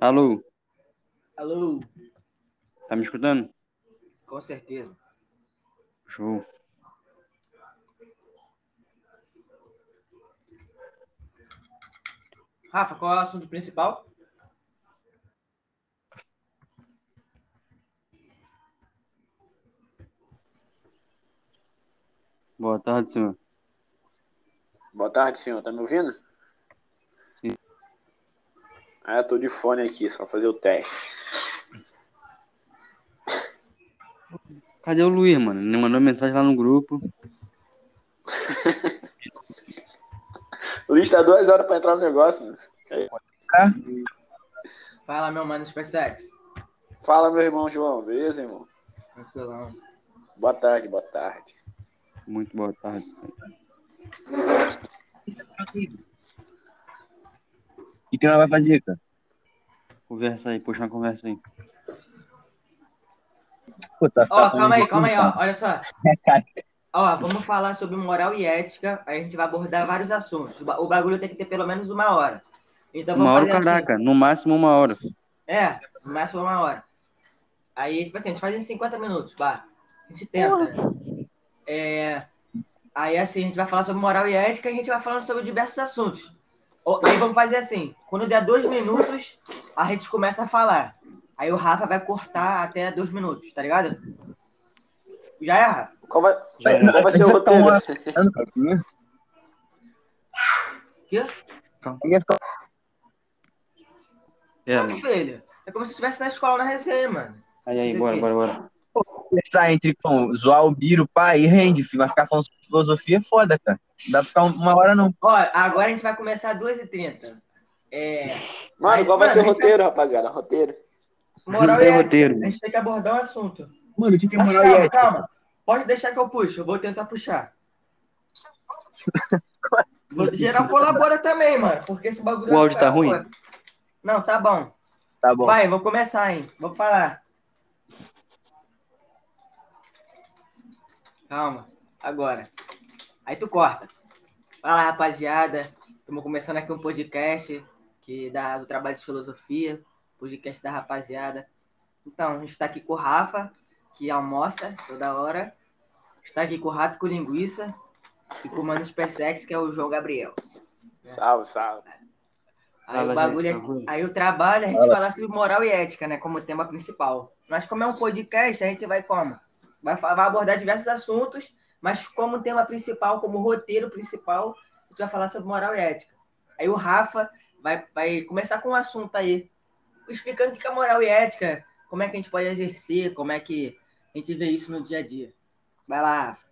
Alô, Alô, tá me escutando? com certeza. Show. Rafa, qual é o assunto principal? Boa tarde, senhor. Boa tarde, senhor. Tá me ouvindo? Ah, eu tô de fone aqui, só fazer o teste. Cadê o Luiz, mano? Ele mandou mensagem lá no grupo. O Luiz tá duas horas pra entrar no negócio, né? Fala, meu mano SpaceX. Fala, meu irmão João. Beleza, irmão? Tranquilão. Boa tarde, boa tarde. Muito boa tarde. O que nós vai fazer, cara? Conversa aí, puxa uma conversa aí. Pô, tá Ó, ficando calma aí, calma aí, ó. Olha só. Cara, Ó, vamos falar sobre moral e ética. Aí a gente vai abordar vários assuntos. O ba- O bagulho tem que ter pelo menos uma hora. Então vamos Uma hora, fazer assim. caraca. No máximo uma hora. É, no máximo uma hora. Aí, tipo assim, a gente faz em 50 minutos, bah. A gente tenta. né? É, aí, assim, a gente vai falar sobre moral e ética e a gente vai falando sobre diversos assuntos. Aí vamos fazer assim: quando der dois minutos, a gente começa a falar. Aí o Rafa vai cortar até dois minutos, tá ligado? Já é, Rafa? Qual vai, Vai, qual vai ser o roteiro? uma- assim, Quê? É, mano. filho. É como se estivesse na escola na resenha, mano. Aí, aí, bora, bora, bora. Conversar entre com zoar o Biro, pá, e rende, filho. Vai ficar falando sobre filosofia é foda, cara. Não dá pra ficar uma hora, não. Ó, agora a gente vai começar às 2h30. É, Mano, qual vai Mano, ser o roteiro, rapaziada? Roteiro. moral Não e tem ética. roteiro. A gente tem que abordar um assunto. Mano, o que que é Mas moral e calma, ética? calma. Pode deixar que eu puxo. Eu vou tentar puxar. Geral colabora também, mano. Porque esse bagulho. O vai áudio tá ruim? Não, tá bom. Tá bom. Vai, vou começar, hein? Vou falar. Calma. Agora. Aí tu corta. Fala, rapaziada. Estamos começando aqui um podcast que dá do trabalho de filosofia. Podcast da rapaziada. Então, a gente tá aqui com o Rafa, que almoça toda hora. Está aqui com o Rato com Linguiça. E com o Mano Supersex, que é o João Gabriel. Salve, salve. Aí Fala, o bagulho é- gente, bagulho. aí o trabalho é a gente Fala. falar sobre moral e ética, né? Como tema principal. Mas como é um podcast, a gente vai como? Vai, vai abordar diversos assuntos, mas como tema principal, como roteiro principal, a gente vai falar sobre moral e ética. Aí o Rafa vai, vai começar com um assunto aí, explicando o que é moral e ética, como é que a gente pode exercer, como é que a gente vê isso no dia a dia. Vai lá, Rafa.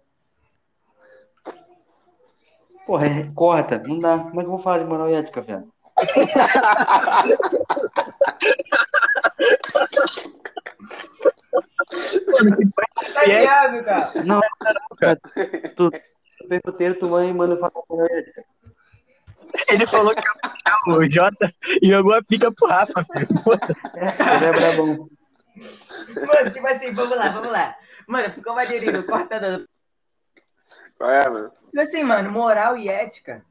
Porra, é, corta. Não dá. Como é que eu vou falar de moral e ética, velho? Mano, que Tá E aí? ligado, cara? Não, cara. Tu, tu fez roteiro, tu e manda e ética. Ele falou que puxar o Jota e jogou a pica pro Rafa, filho. Ele é brabão. Mano, tipo assim, vamos lá, vamos lá. Mano, ficou maneirinho, corta dando. Qual é, mano? Tipo assim, mano, moral e ética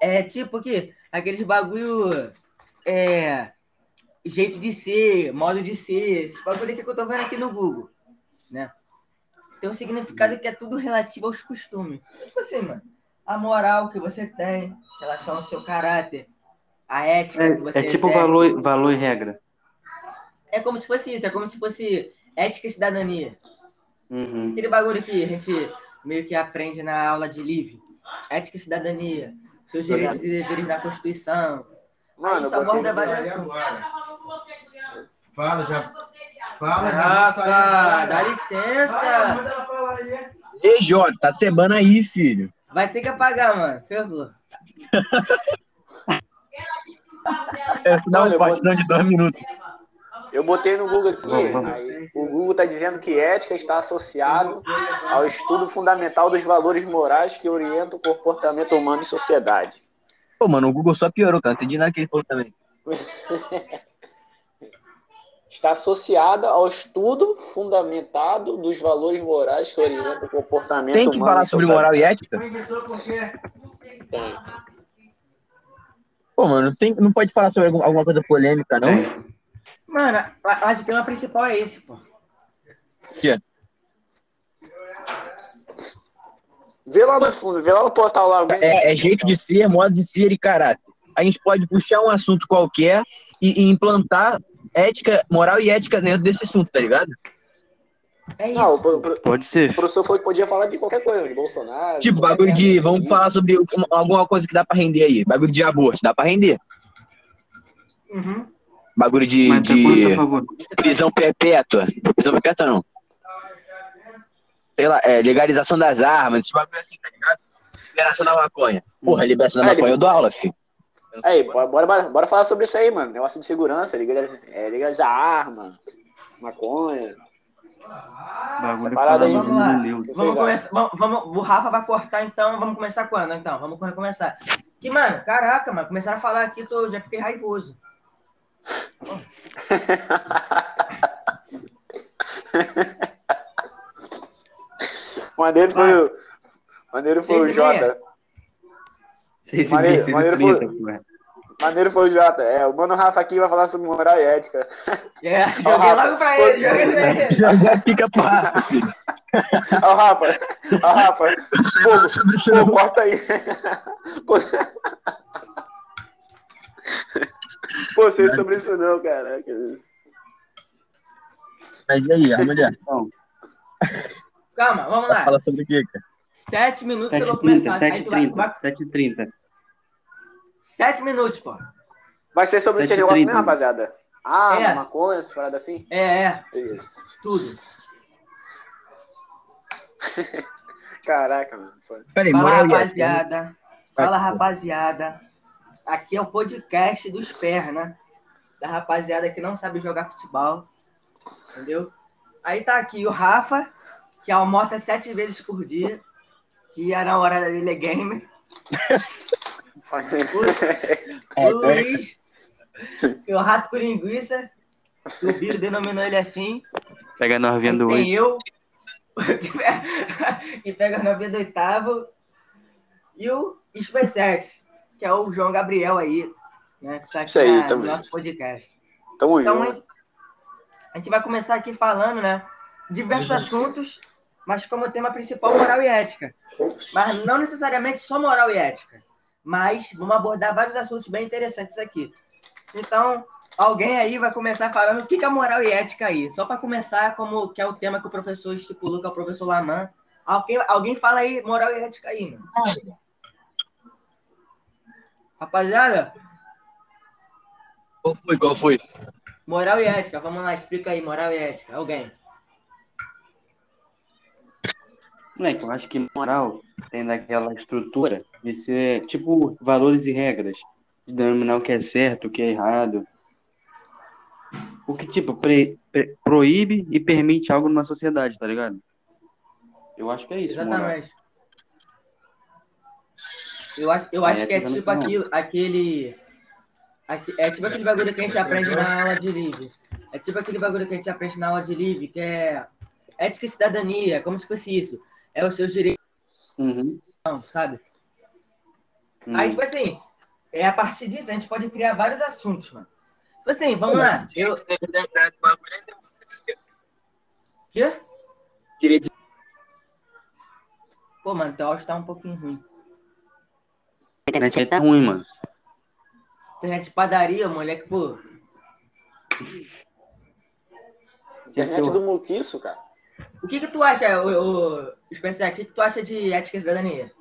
é tipo que aqueles bagulho é jeito de ser, modo de ser, esse bagulho aqui que eu tô vendo aqui no Google, né? Tem um significado que é tudo relativo aos costumes. Tipo assim, mano, a moral que você tem em relação ao seu caráter, a ética que você É, é tipo exerce. valor, valor e regra. É como se fosse isso, é como se fosse ética e cidadania. Uhum. Aquele bagulho que a gente meio que aprende na aula de livre. Ética e cidadania. Seus direitos e deveres na Constituição. Mano, isso aborda assuntos. Fala, já. Fala. Rafa, dá licença. falar aí. Ei, Jota, tá cebando aí, filho. Vai ter que apagar, mano. Ferrou. Essa dá um eu cortezão de dois minutos. Eu botei no Google aqui, Vamos, vamos. aí o Google está dizendo que ética está associado ao estudo fundamental dos valores morais que orientam o comportamento humano em sociedade. Pô, mano, o Google só piorou, cara. Não entendi nada que ele falou também. Está associada ao estudo fundamentado dos valores morais que orientam o comportamento Tem que humano falar sobre moral e ética? Tem. Pô, mano, tem, não pode falar sobre algum- alguma coisa polêmica, não? É. Mano, acho que o tema principal é esse, pô. Vê lá no fundo, vê lá no portal lá. É, é jeito de ser, modo de ser e caráter. A gente pode puxar um assunto qualquer e, e implantar ética, moral e ética dentro desse assunto, tá ligado? É isso. Não, pro- pro- Pode ser. o professor falou que podia falar de qualquer coisa, de Bolsonaro. Tipo, qualquer bagulho de. Vamos falar sobre uma- alguma coisa que dá pra render aí. Bagulho de aborto, dá pra render. Uhum. Bagulho de, Mas tá de quanto favor? prisão perpétua. Prisão perpétua não. Sei lá, é, legalização das armas, esse bagulho assim, tá ligado? Liberação da maconha. Porra, liberação da É, maconha eu dou aula, filho. Aí, bora, bora, bora falar sobre isso aí, mano. Negócio de segurança, legalizar, é, legalizar arma, maconha. Bagulho Parada aí. Vamos lá. Vamos começar. Vamos, vamos- o Rafa vai cortar, então. Vamos começar quando? Então, vamos come- começar. Que, mano, caraca, mano, começaram a falar aqui, tô, já fiquei raivoso. Maneiro foi o. Maneiro foi o meia. Jota. Seis e Maneiro- e maneiro trinta, foi- porra. Maneiro foi o Jota. É, o mano Rafa aqui vai falar sobre moral e ética. É, joguei logo pra ele, joguei pra ele. Já, já fica pro Rafa, filho. Ó, o Rafa. Ó, o Rafa. Nada sobre isso, Pô, não. corta aí. Pô, Pô, sei sobre isso não, caraca. Mas e aí, a mulher? Calma, vamos lá. Fala sobre o quê, cara? Sete minutos eu vou 7h30, começar. Aí tu vai, 7h30, vai- 7h30. Sete minutos, pô. Vai ser sobre esse 7h30. negócio mesmo, rapaziada? Ah, É. maconha, essas paradas assim? É, é, Beleza. tudo. Caraca, mano. Peraí, Fala, moral ética. rapaziada. Fala, rapaziada. Aqui é o podcast dos perna. Da rapaziada que não sabe jogar futebol. Entendeu? Aí tá aqui o Rafa, que almoça sete vezes por dia. Que a namorada dele é gamer. É, O Luiz, que é o rato com linguiça. O Biro denominou ele assim. Pega a novinha do tem oito. eu, que pega- a novinha do oitavo. E o SpaceX, que é o João Gabriel aí, né? Que tá aqui Isso aí, na- no nosso podcast. Tamo Então, a junto. gente, a gente vai começar aqui falando, né? Diversos assuntos, mas como tema principal, moral e ética. Mas não necessariamente só moral e ética. Mas vamos abordar vários assuntos bem interessantes aqui. Então, alguém aí vai começar falando o que é moral e ética aí. Só para começar, como que é o tema que o professor estipulou, que é o professor Laman. Alguém, alguém fala aí moral e ética aí, mano. Rapaziada, Qual foi? Qual foi? moral e ética. Vamos lá, explica aí, moral e ética. Alguém. Moleque, eu acho que moral tem daquela estrutura de ser, tipo, valores e regras. De denominar o que é certo, o que é errado. O que, tipo, pre- pre- proíbe e permite algo numa sociedade, tá ligado? Eu acho que é isso, moral. Exatamente. Eu acho, eu acho É, que é tipo não. aquilo, aquele. aque- É tipo aquele bagulho que a gente aprende na aula de livre. É tipo aquele bagulho que a gente aprende na aula de livre, que é ética e cidadania, como se fosse isso. É os seus direitos, Uhum. sabe? Uhum. Aí, tipo assim, é a partir disso a gente pode criar vários assuntos, mano. Tipo assim, vamos lá. Eu. Quê? Direito Pô, mano, teu áudio tá um pouquinho ruim. A internet aí tá ruim, mano. Internet de padaria, moleque, pô. Internet do Muquiço, cara. O que que tu acha, o, o Spencer, o que que tu acha de ética e cidadania?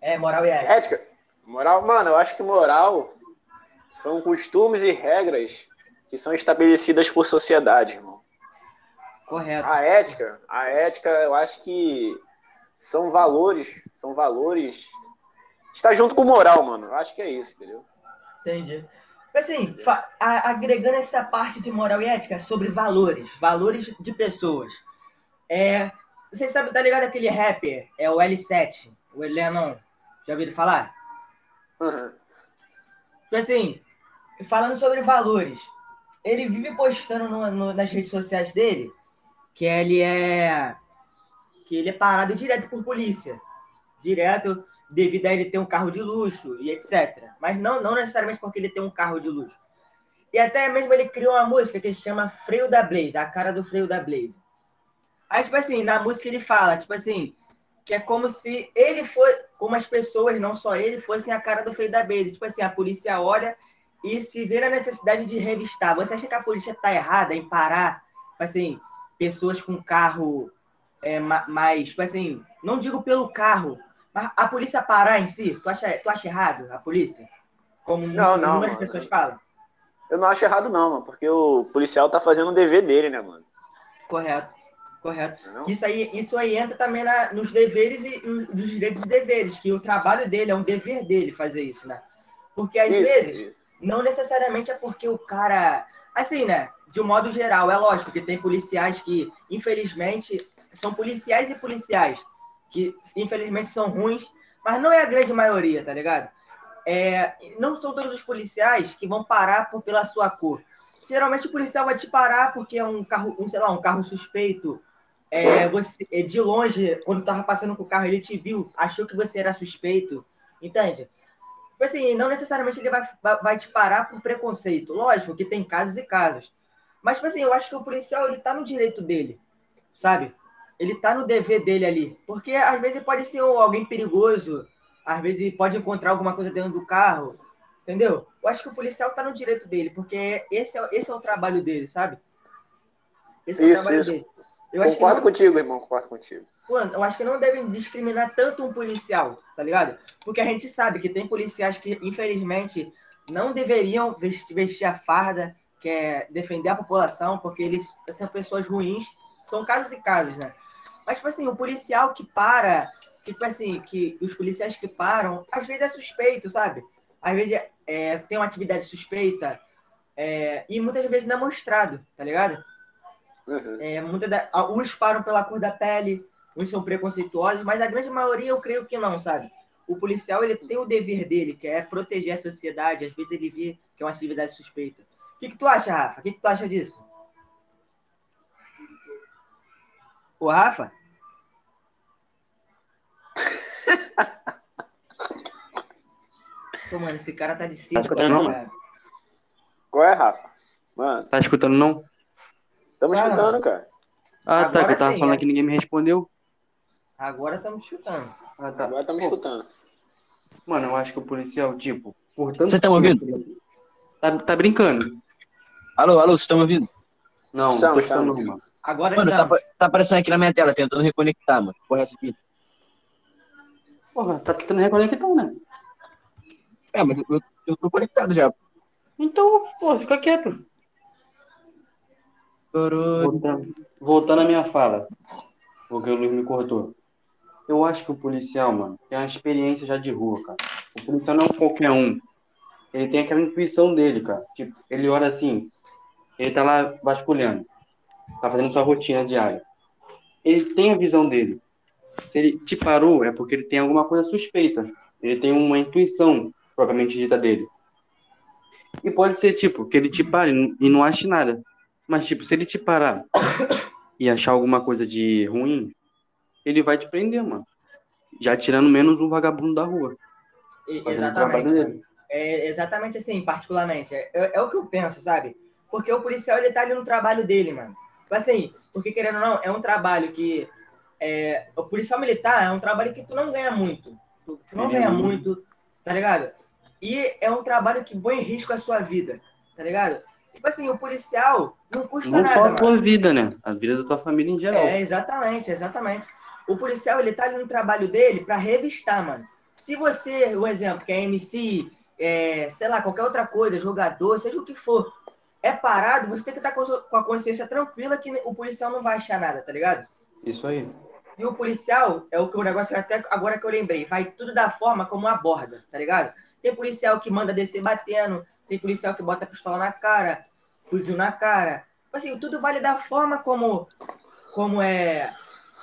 É, moral e ética. Ética. Moral, mano, eu acho que moral são costumes e regras que são estabelecidas por sociedade, irmão. Correto. A ética, a ética, eu acho que são valores, são valores. Está junto com moral, mano. Eu acho que é isso, entendeu? Entendi. Assim, fa- a- agregando essa parte de moral e ética sobre valores, valores de pessoas. É, vocês sabem, tá ligado aquele rapper? É o L7, o Elenon. Já ouviram falar? Uhum. Assim, falando sobre valores, ele vive postando no- no- nas redes sociais dele que ele é que ele é parado direto por polícia. Direto, devido a ele ter um carro de luxo e etc. Mas não, não necessariamente porque ele tem um carro de luxo. E até mesmo ele criou uma música que se chama Freio da Blaze, a cara do Freio da Blaze. Aí, tipo assim, na música ele fala, tipo assim, que é como se ele foi, como as pessoas, não só ele, fossem a cara do Freio da Blaze. Tipo assim, a polícia olha e se vê na necessidade de revistar. Você acha que a polícia tá errada em parar, tipo assim, pessoas com carro é, mais, tipo assim, não digo pelo carro, mas a polícia parar em si, tu acha, tu acha errado a polícia? Como não, não, muitas pessoas falam? Eu não acho errado, não, mano, porque o policial tá fazendo o dever dele, né, mano? Correto, correto. Não? Isso, aí, isso aí entra também na, nos deveres e nos direitos e deveres, que o trabalho dele é um dever dele fazer isso, né? Porque às isso, vezes, isso. não necessariamente é porque o cara. Assim, né? De um modo geral, é lógico que tem policiais que, infelizmente, são policiais e policiais, que infelizmente são ruins, mas não é a grande maioria, tá ligado? É, não são todos os policiais que vão parar por, pela sua cor. Geralmente o policial vai te parar porque é um carro, um, sei lá, um carro suspeito. É, você, é, de longe, quando tava passando com o carro, ele te viu, achou que você era suspeito, entende? Tipo assim, não necessariamente ele vai, vai te parar por preconceito. Lógico que tem casos e casos. Mas, tipo assim, eu acho que o policial, ele tá no direito dele, sabe? Ele tá no dever dele ali. Porque, às vezes, pode ser alguém perigoso, às vezes pode encontrar alguma coisa dentro do carro, entendeu? Eu acho que o policial tá no direito dele, porque esse é, esse é o trabalho dele, sabe? Esse é isso, o trabalho isso. dele. Eu concordo não... contigo, irmão, concordo contigo. Mano, eu acho que não devem discriminar tanto um policial, tá ligado? Porque a gente sabe que tem policiais que, infelizmente, não deveriam vestir, a farda, que é defender a população, porque eles são pessoas ruins. São casos e casos, né? Mas, tipo assim, o policial que para que, tipo assim, que os policiais que param, às vezes é suspeito, sabe? Às vezes é, tem uma atividade suspeita é, e muitas vezes não é mostrado, tá ligado? Uhum. É, muita da, uns param pela cor da pele, uns são preconceituosos, mas a grande maioria eu creio que não, sabe? O policial ele tem o dever dele, que é proteger a sociedade, às vezes ele vê que é uma atividade suspeita. O que, que tu acha, Rafa? O que, que tu acha disso? O Rafa? Pô, mano, esse cara tá de cima. Tá escutando, não? Qual é, Rafa? Mano. Tá escutando, não? Estamos ah, escutando, cara. Ah, Agora tá, que eu tava sim, falando é. que ninguém me respondeu. Agora estamos escutando. Ah, tá. Agora estamos escutando. Mano, eu acho que o policial, tipo, portanto. Você tá me ouvindo? Tá, tá brincando. Alô, alô, você tá me ouvindo? Não, não tô escutando, mano. Agora mano, tá, tá, aparecendo aqui na minha tela, tentando reconectar, mano. Porra, essa aqui. Porra, tá tentando reconectar, né? É, mas eu, eu tô conectado já. Então, pô, fica quieto. Voltando, voltando à minha fala, porque o Luiz me cortou. Eu acho que o policial, mano, tem uma experiência já de rua, cara. O policial não é qualquer um. Ele tem aquela intuição dele, cara. Tipo, ele olha assim, ele tá lá vasculhando, tá fazendo sua rotina diária. Ele tem a visão dele. Se ele te parou, é porque ele tem alguma coisa suspeita. Ele tem uma intuição propriamente dita dele. E pode ser, tipo, que ele te pare e não ache nada. Mas, tipo, se ele te parar e achar alguma coisa de ruim, ele vai te prender, mano. Já tirando menos um vagabundo da rua. Exatamente. É exatamente assim, particularmente. É, é, é, o que eu penso, sabe? Porque o policial, ele tá ali no trabalho dele, mano. Tipo assim, porque querendo ou não, é um trabalho que. É, o policial militar é um trabalho que tu não ganha muito. Tu, tu não ganha muito, tá ligado? E é um trabalho que põe em risco a sua vida, tá ligado? Tipo assim, o policial não custa não nada. Não só a tua vida, né? A vida da tua família em geral. É, exatamente, exatamente. O policial, ele tá ali no trabalho dele para revistar, mano. Se você, um exemplo, que é MC, é, sei lá, qualquer outra coisa, jogador, seja o que for, é parado, você tem que estar tá com a consciência tranquila que o policial não vai achar nada, tá ligado? Isso aí. E o policial, é o que o negócio até agora que eu lembrei, vai tudo da forma como aborda, tá ligado? Tem policial que manda descer batendo, tem policial que bota a pistola na cara, fuzil na cara. Tipo assim, tudo vale da forma como, como é,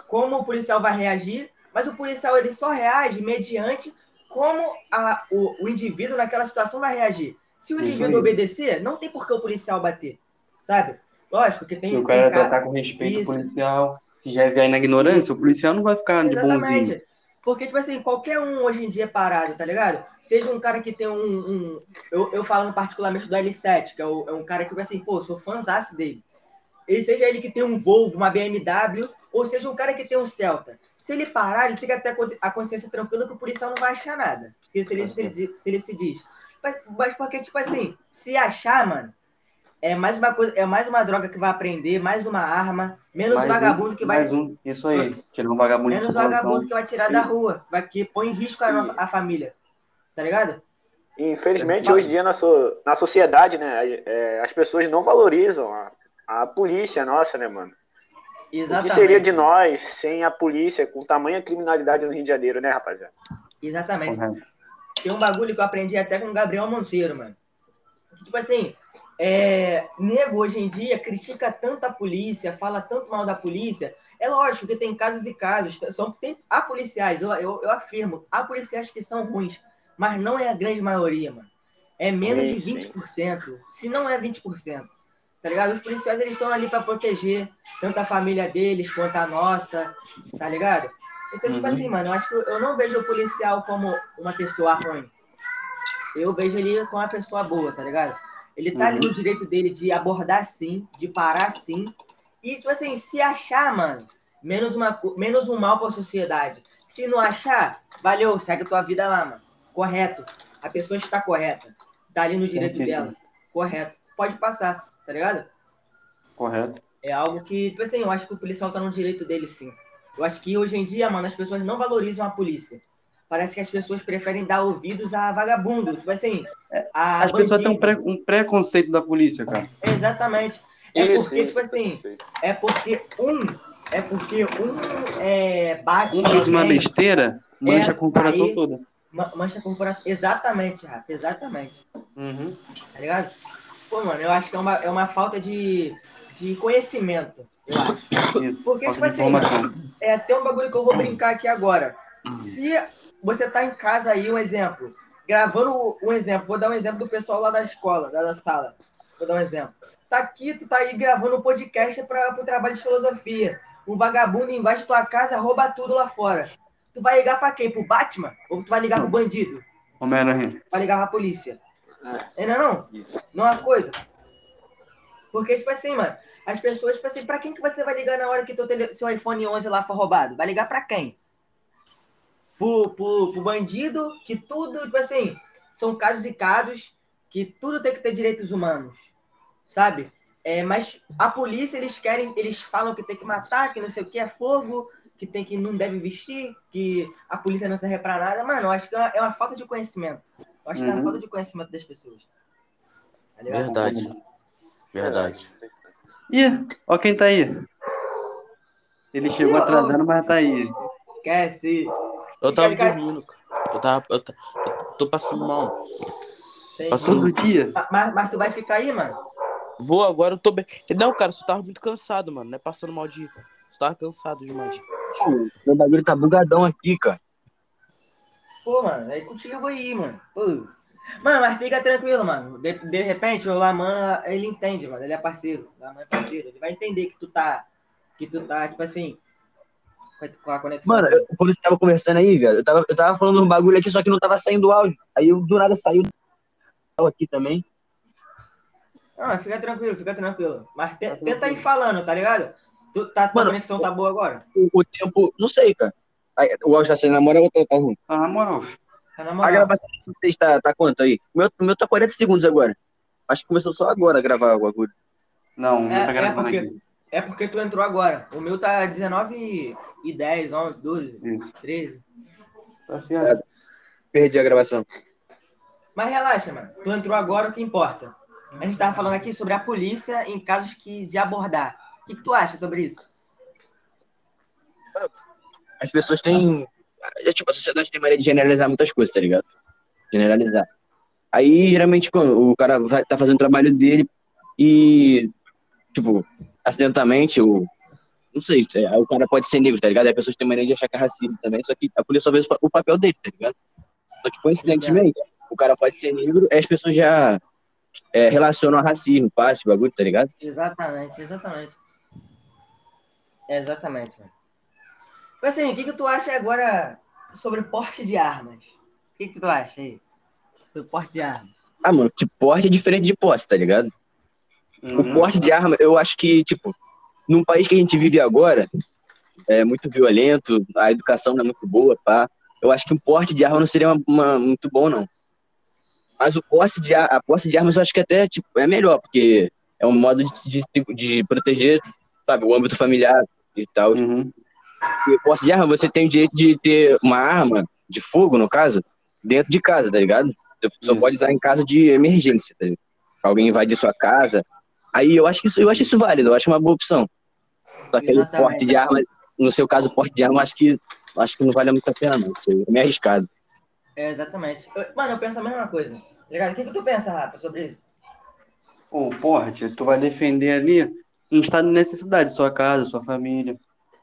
como o policial vai reagir, mas o policial ele só reage mediante como a, o, o indivíduo naquela situação vai reagir. Se o indivíduo obedecer, não tem por que o policial bater, sabe? Lógico que tem. Se o cara, tratar com respeito Isso. policial, se já vier na ignorância, o policial não vai ficar Exatamente. de bonzinho. Porque, tipo assim, qualquer um hoje em dia é parado, tá ligado? Seja um cara que tem um. um- eu, eu falo particularmente do L7, que é, o- é um cara que, tipo assim, pô, sou fãzaço dele. Ele seja ele que tem um Volvo, uma BMW, ou seja um cara que tem um Celta. Se ele parar, ele tem que ter a consci- a consciência tranquila que o policial não vai achar nada. Porque se ele se, se, ele se diz. Mas, mas porque, tipo assim, se achar, mano, é mais uma coisa, é mais uma droga que vai aprender, mais uma arma, menos Mais um- vagabundo que vai. Mais um, isso aí. Tirar um vagabundo Menos circulação. vagabundo que vai tirar da rua, vai que põe em risco a, nossa, a família. Tá ligado? Infelizmente, hoje em dia, na, so- na sociedade, né, é, as pessoas não valorizam a, a polícia nossa, né, mano? O Exatamente. que seria de nós sem a polícia, com tamanha criminalidade no Rio de Janeiro, né, rapaziada? Exatamente. Correto. Tem um bagulho que eu aprendi até com o Gabriel Monteiro, mano. Tipo assim, é, nego hoje em dia critica tanto a polícia, fala tanto mal da polícia. É lógico que tem casos e casos. São, tem, há policiais, eu, eu, eu afirmo, há policiais que são ruins, mas não é a grande maioria, mano. É menos Sim, de sim. 20%, se não é 20%. Tá ligado? Os policiais eles estão ali para proteger tanto a família deles quanto a nossa, tá ligado? Então, tipo Uhum. assim, mano, eu acho que eu não vejo o policial como uma pessoa ruim. Eu vejo ele como uma pessoa boa, tá ligado? Ele tá ali Uhum. no direito dele de abordar sim, de parar sim. E, tipo assim, se achar, mano, menos, uma, menos um mal pra sociedade. Se não achar, valeu, segue tua vida lá, mano. Correto. A pessoa está correta. Tá ali no direito dela. Correto. Pode passar, tá ligado? Correto. É algo que, tipo assim, eu acho que o policial tá no direito dele, sim. Eu acho que hoje em dia, mano, as pessoas não valorizam a polícia. Parece que as pessoas preferem dar ouvidos a vagabundo. Tipo assim, a As pessoas têm um, bandido. pré- um preconceito da polícia, cara. Exatamente. É Isso, porque, isso, tipo assim, isso. é porque um. É porque um é, bate. Um faz uma besteira, mancha É, a corporação aí- toda. ma- mancha a corporação. Exatamente, Rafa, exatamente. Uhum. Tá ligado? Pô, mano, eu acho que é uma, é uma falta de, de conhecimento. Eu acho. Isso. Porque, tipo assim, informação. é até um bagulho que eu vou brincar aqui agora. Se você tá em casa aí, um exemplo, gravando um exemplo, vou dar um exemplo do pessoal lá da escola, da, da sala. Vou dar um exemplo. Tá aqui, tu tá aí gravando um podcast para o trabalho de filosofia. Um vagabundo embaixo da tua casa rouba tudo lá fora. Tu vai ligar pra quem? Pro Batman? Ou tu vai ligar pro bandido? Homem-Aranha. Vai ligar pra polícia? É. Não, é não? Não é uma coisa. Porque, tipo assim, mano, as pessoas, tipo assim, pra quem que você vai ligar na hora que teu tele... seu iPhone 11 lá for roubado? Vai ligar pra quem? Pro, pro, pro bandido, que tudo, tipo assim, são casos e casos, que tudo tem que ter direitos humanos, sabe? É, mas a polícia, eles querem, eles falam que tem que matar, que não sei o que, é fogo, que tem que não deve vestir, que a polícia não serve pra nada. Mano, eu acho que é uma, é uma falta de conhecimento. Eu acho que é uma Uhum. falta de conhecimento das pessoas. Tá? Verdade. Verdade. Ih, ó quem tá aí. Ele chegou atrasado, mas tá aí. Esquece. Eu tava dormindo, cara. Eu tava. Eu, eu tô passando mal. Passou. Todo dia. Ma- Mas, mas tu vai ficar aí, mano? Vou agora, eu tô bem. Não, cara, eu só tava muito cansado, mano. Não é passando mal de. Só tava cansado demais. Pô, Meu bagulho tá bugadão aqui, cara. Pô, mano, é contigo aí, mano. Pô. Mano, mas fica tranquilo, mano. De, de repente, o Laman, ele entende, mano. Ele é parceiro. O Laman é parceiro. Ele vai entender que tu tá. Que tu tá, tipo assim. Com a- a conexão. Mano, eu, quando você tava conversando aí, velho, eu tava, eu tava falando um bagulho aqui, só que não tava saindo o áudio. Aí eu do nada saiu aqui também. Não, fica tranquilo, fica tranquilo. Mas te- tenta ir falando, tá ligado? Tu, tá, tua Mano, conexão tá boa agora? O, o tempo, não sei, cara. Aí, o áudio tá saindo na moral ou tá, tá ruim? Ah, na moral. Tá na A moral. gravação de vocês tá, tá quanto aí? O meu, meu tá 40 segundos agora. Acho que começou só agora a gravar o bagulho. Não, não É- tá é gravando porque- aqui. É porque tu entrou agora. O meu tá 19 e 10, 11, 12, Isso. 13. Tá certo. Perdi a gravação. Mas relaxa, mano. Tu entrou agora, o que importa? A gente tava falando aqui sobre a polícia em casos que, de abordar. O que, que tu acha sobre isso? As pessoas têm. é, Tipo, a sociedade tem maneira de generalizar muitas coisas, tá ligado? Generalizar. Aí, geralmente, quando o cara vai, tá fazendo o trabalho dele e, tipo, acidentalmente, o. Não sei, é, o cara pode ser negro, tá ligado? Aí as pessoas têm maneira de achar que é racismo também, só que a polícia só vê o pa- o papel dele, tá ligado? Só que, coincidentemente, o cara pode ser negro, aí as pessoas já é, relacionam a racismo, passe, bagulho, tá ligado? Exatamente, exatamente. Exatamente, mano. Mas assim, o que, que tu acha agora sobre porte de armas. O que, que tu acha aí? Sobre porte de armas. Ah, mano, que porte é diferente de posse, tá ligado? O Uhum. porte de arma, eu acho que, tipo, num país que a gente vive agora, é muito violento, a educação não é muito boa, pá. Eu acho que um porte de arma não seria uma, uma- muito bom, não. Mas o posse de, a posse de armas eu acho que até, tipo, é melhor, porque é um modo de, de, de proteger, sabe, o âmbito familiar e tal. Uhum. E o posse de arma, você tem o direito de ter uma arma de fogo, no caso, dentro de casa, tá ligado? Você só Isso. pode usar em caso de emergência, tá ligado? Alguém invadir sua casa. Aí eu acho que isso, eu acho isso válido, eu acho uma boa opção. Só que Exatamente. porte de arma, no seu caso, o porte de arma, eu acho que acho que não vale muito a pena, não. Isso aí é meio arriscado. É, exatamente. Eu- mano, eu penso a mesma coisa. Tá ligado? O que, que tu pensa, Rafa, sobre isso? O porte, tu vai defender ali em estado de necessidade, sua casa, sua família,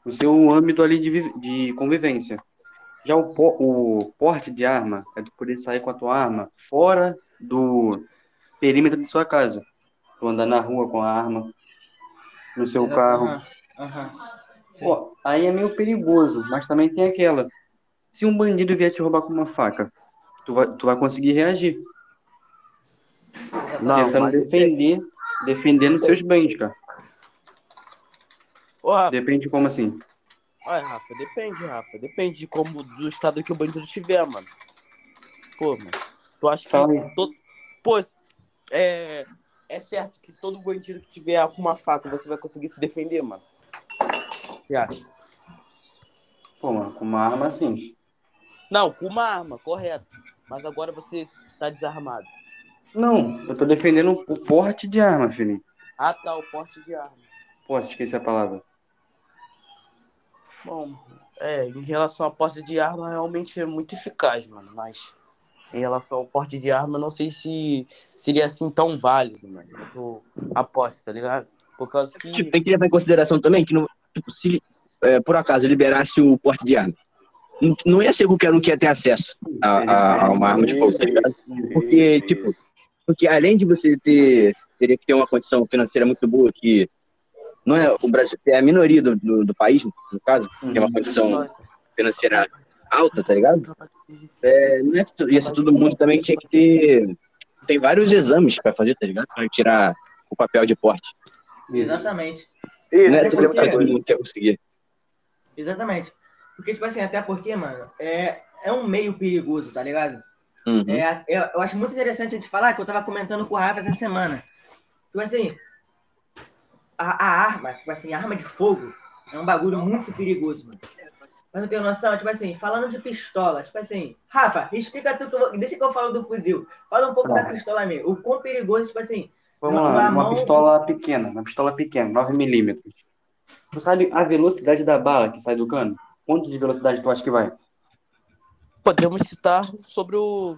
o seu âmbito ali de, de convivência. Já o, po- o porte de arma é tu poder sair com a tua arma fora do perímetro de sua casa. Tu andar na rua com a arma, no seu carro. Aham. Sim. Pô, aí é meio perigoso, mas também tem aquela. Se um bandido vier te roubar com uma faca, tu vai, tu vai conseguir reagir, Não, tentando mas defender, defendendo seus bens, cara. Ô, Rafa, Depende como assim. olha, Rafa, depende, Rafa. Depende de como, do estado que o bandido estiver, mano. Pô, mano. Tu acha que. Todo- Pô, é. É certo que todo bandido que tiver com uma faca você vai conseguir se defender, mano. O que acha? Pô, mano, com uma arma assim. Não, com uma arma, correto. Mas agora você tá desarmado. Não, eu tô defendendo o porte de arma, Felipe. Ah, tá, o porte de arma. Posso esquecer a palavra. Bom, é, em relação à posse de arma, realmente é muito eficaz, mano. Mas em relação ao porte de arma, não sei se seria assim tão válido, mano. quanto a posse, tá ligado? Por causa que. Tipo, tem que levar em consideração também que, não, tipo, se é, por acaso liberasse o porte de arma, não, ia ser qualquer um que ia ter acesso a, a- a uma arma de fogo, tá ligado? Porque, tipo, porque além de você ter, teria que ter uma condição financeira muito boa, que não é o Brasil, é a minoria do, do, do país, no caso, tem uma condição financeira alta, tá ligado? É, não é, ia ser todo mundo também tinha que ter. Tem vários exames pra fazer, tá ligado? Pra tirar o papel de porte. Exatamente. Isso, Não é tem todo, é mundo que ia conseguir. Exatamente. Porque, tipo assim, até porque, mano, é, é um meio perigoso, tá ligado? Uhum. É, eu, eu acho muito interessante a gente falar que eu tava comentando com o Rafa essa semana. Tipo assim, a, a arma, tipo assim, a arma de fogo é um bagulho muito perigoso, mano. Mas não tenho noção, tipo assim, falando de pistola, tipo assim, Rafa, explica tu, que eu vou- deixa que eu falo do fuzil. Fala um pouco Tá. da pistola mesmo. O quão perigoso, tipo assim, Vamos lá, uma mão- pistola pequena, uma pistola pequena, 9mm. Tu sabe a velocidade da bala que sai do cano? Quanto de velocidade tu acha que vai? Podemos citar sobre o,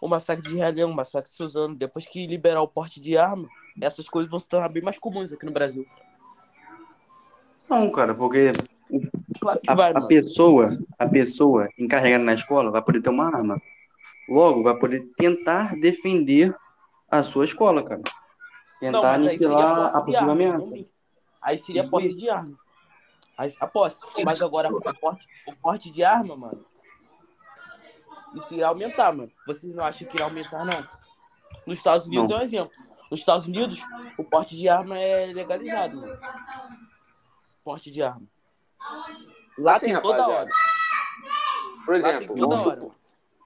o massacre de Realhão, o massacre de Suzano. Depois que liberar o porte de arma, essas coisas vão se tornar bem mais comuns aqui no Brasil. Não, cara, porque Claro que a, vai, a mano. pessoa, a pessoa encarregada na escola vai poder ter uma arma. Logo, vai poder tentar defender a sua escola, cara. Tentar aniquilar a possível ameaça. Aí seria posse de arma. Aí, a posse. Mas agora, o porte, o porte de arma, mano, isso ia aumentar, mano. Vocês não acham que ia aumentar, não? Nos Estados Unidos Não. é um exemplo. Nos Estados Unidos, o porte de arma é legalizado, mano. Porte de arma. Lá Assim, tem toda rapaziada, hora. Por exemplo, toda vamos hora. supor,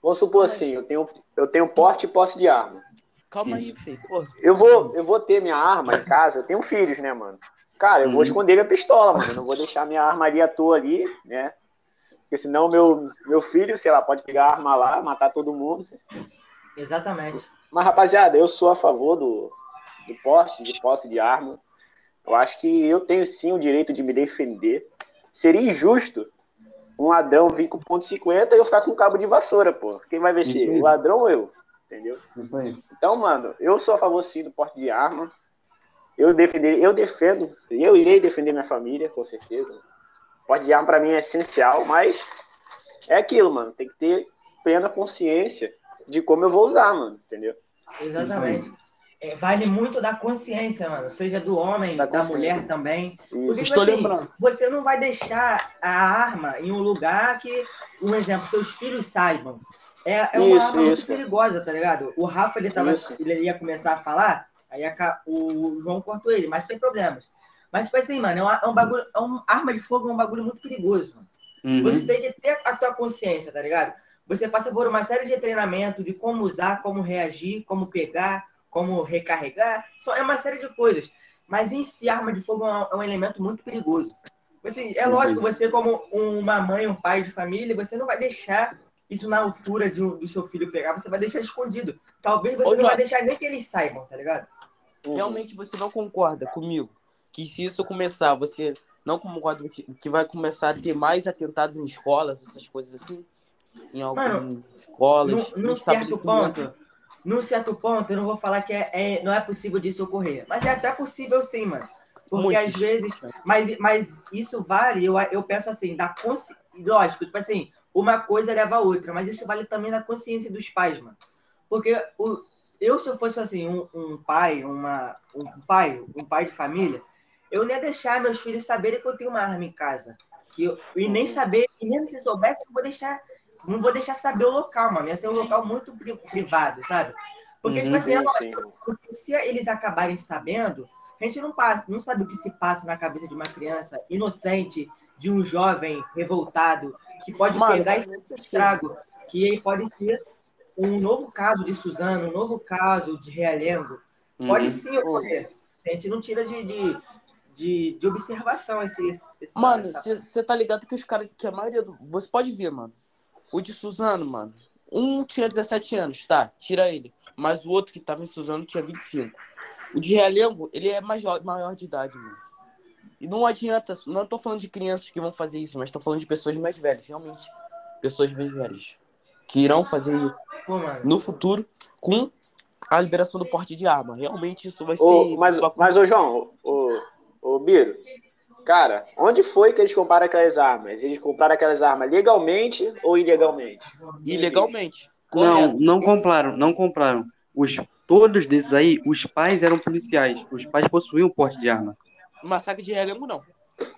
vamos supor assim, eu tenho, eu tenho porte e posse de arma. Calma aí, filho. Eu vou, eu vou ter minha arma em casa, eu tenho filhos, né, mano? Cara, eu vou Uhum. esconder minha pistola, mano. Eu não vou deixar minha armaria à toa ali, né? Porque senão meu, meu filho, sei lá, pode pegar a arma lá, matar todo mundo. exatamente. Mas, rapaziada, eu sou a favor do, do porte, de posse de arma. Eu acho que eu tenho sim o direito de me defender. Seria injusto um ladrão vir com ponto .50 e eu ficar com cabo de vassoura, pô. Quem vai vencer? O ladrão ou eu? Entendeu? Então, mano, eu sou a favor sim do porte de arma. Eu defender, eu defendo, eu irei defender minha família, com certeza. Porte de arma pra mim é essencial, mas é aquilo, mano. Tem que ter plena consciência de como eu vou usar, mano. Entendeu? Exatamente. É, vale muito da consciência, mano. Seja do homem, Da da, mulher também. Porque, tipo Estou assim, lembrando. você não vai deixar a arma em um lugar que, um exemplo, seus filhos saibam. É, é uma Isso, arma isso, muito perigosa, tá ligado? O Rafa, ele, tava, Isso. ele ia começar a falar, aí aca- o João cortou ele, mas sem problemas. Mas, tipo assim, mano, é, uma, é um bagulho, é uma arma de fogo é um bagulho muito perigoso, mano. Uhum. Você tem que ter a tua consciência, tá ligado? Você passa por uma série de treinamento de como usar, como reagir, como pegar, como recarregar. Só é uma série de coisas. Mas em si, arma de fogo é um, é um elemento muito perigoso. Assim, é lógico, você como uma mãe, um pai de família, você não vai deixar isso na altura de do seu filho pegar, você vai deixar escondido. Talvez você Ô, não vai deixar nem que eles saibam, tá ligado? Uhum. Realmente você não concorda comigo que se isso começar, você não concorda que, que vai começar a ter mais atentados em escolas, essas coisas assim? Em algumas Mano, escolas, Num, em num certo ponto, num certo ponto, eu não vou falar que é, é- não é possível disso ocorrer. Mas é até possível sim, mano. Porque Muitos. às vezes. Mas, mas isso vale, eu, eu penso assim, da consciência. Lógico, tipo assim, uma coisa leva a outra, mas isso vale também da consciência dos pais, mano. Porque o, eu, se eu fosse assim, um, um pai, uma, um pai, um pai de família, eu não ia deixar meus filhos saberem que eu tenho uma arma em casa. Que eu- e nem saber, e mesmo se soubesse, eu vou deixar não vou deixar saber o local, mano. Ia ser um local muito pri- privado, sabe? Porque, Uhum, tipo assim, é Sim, lógico, porque se eles acabarem sabendo, a gente não, passa, não sabe o que se passa na cabeça de uma criança inocente, de um jovem revoltado, que pode Mano, pegar e mas fazer um estrago. Que aí pode ser um novo caso de Suzano, um novo caso de Realengo. Pode Uhum. sim ocorrer. A gente não tira de, de, de, de observação esse, esse, Mano, você tá ligado que os caras, que a maioria do. Você pode ver, mano. O de Suzano, mano. Um tinha 17 anos, tá? Tira ele. Mas o outro que tava em Suzano tinha 25. O de Realengo, ele é maior, maior de idade, mano. E não adianta, não tô falando de crianças que vão fazer isso, mas tô falando de pessoas mais velhas, realmente. Pessoas mais velhas. Que irão fazer isso Pô, no futuro com a liberação do porte de arma. Realmente isso vai ser. Ô, mas, isso vai- mas, ô João, ô, ô Biro, cara, onde foi que eles compraram aquelas armas? Eles compraram aquelas armas legalmente ou ilegalmente? ilegalmente. Não, Correto. não compraram, não compraram. Os, todos desses aí, os pais eram policiais. Os pais possuíam porte de arma. Massacre de Realengo não.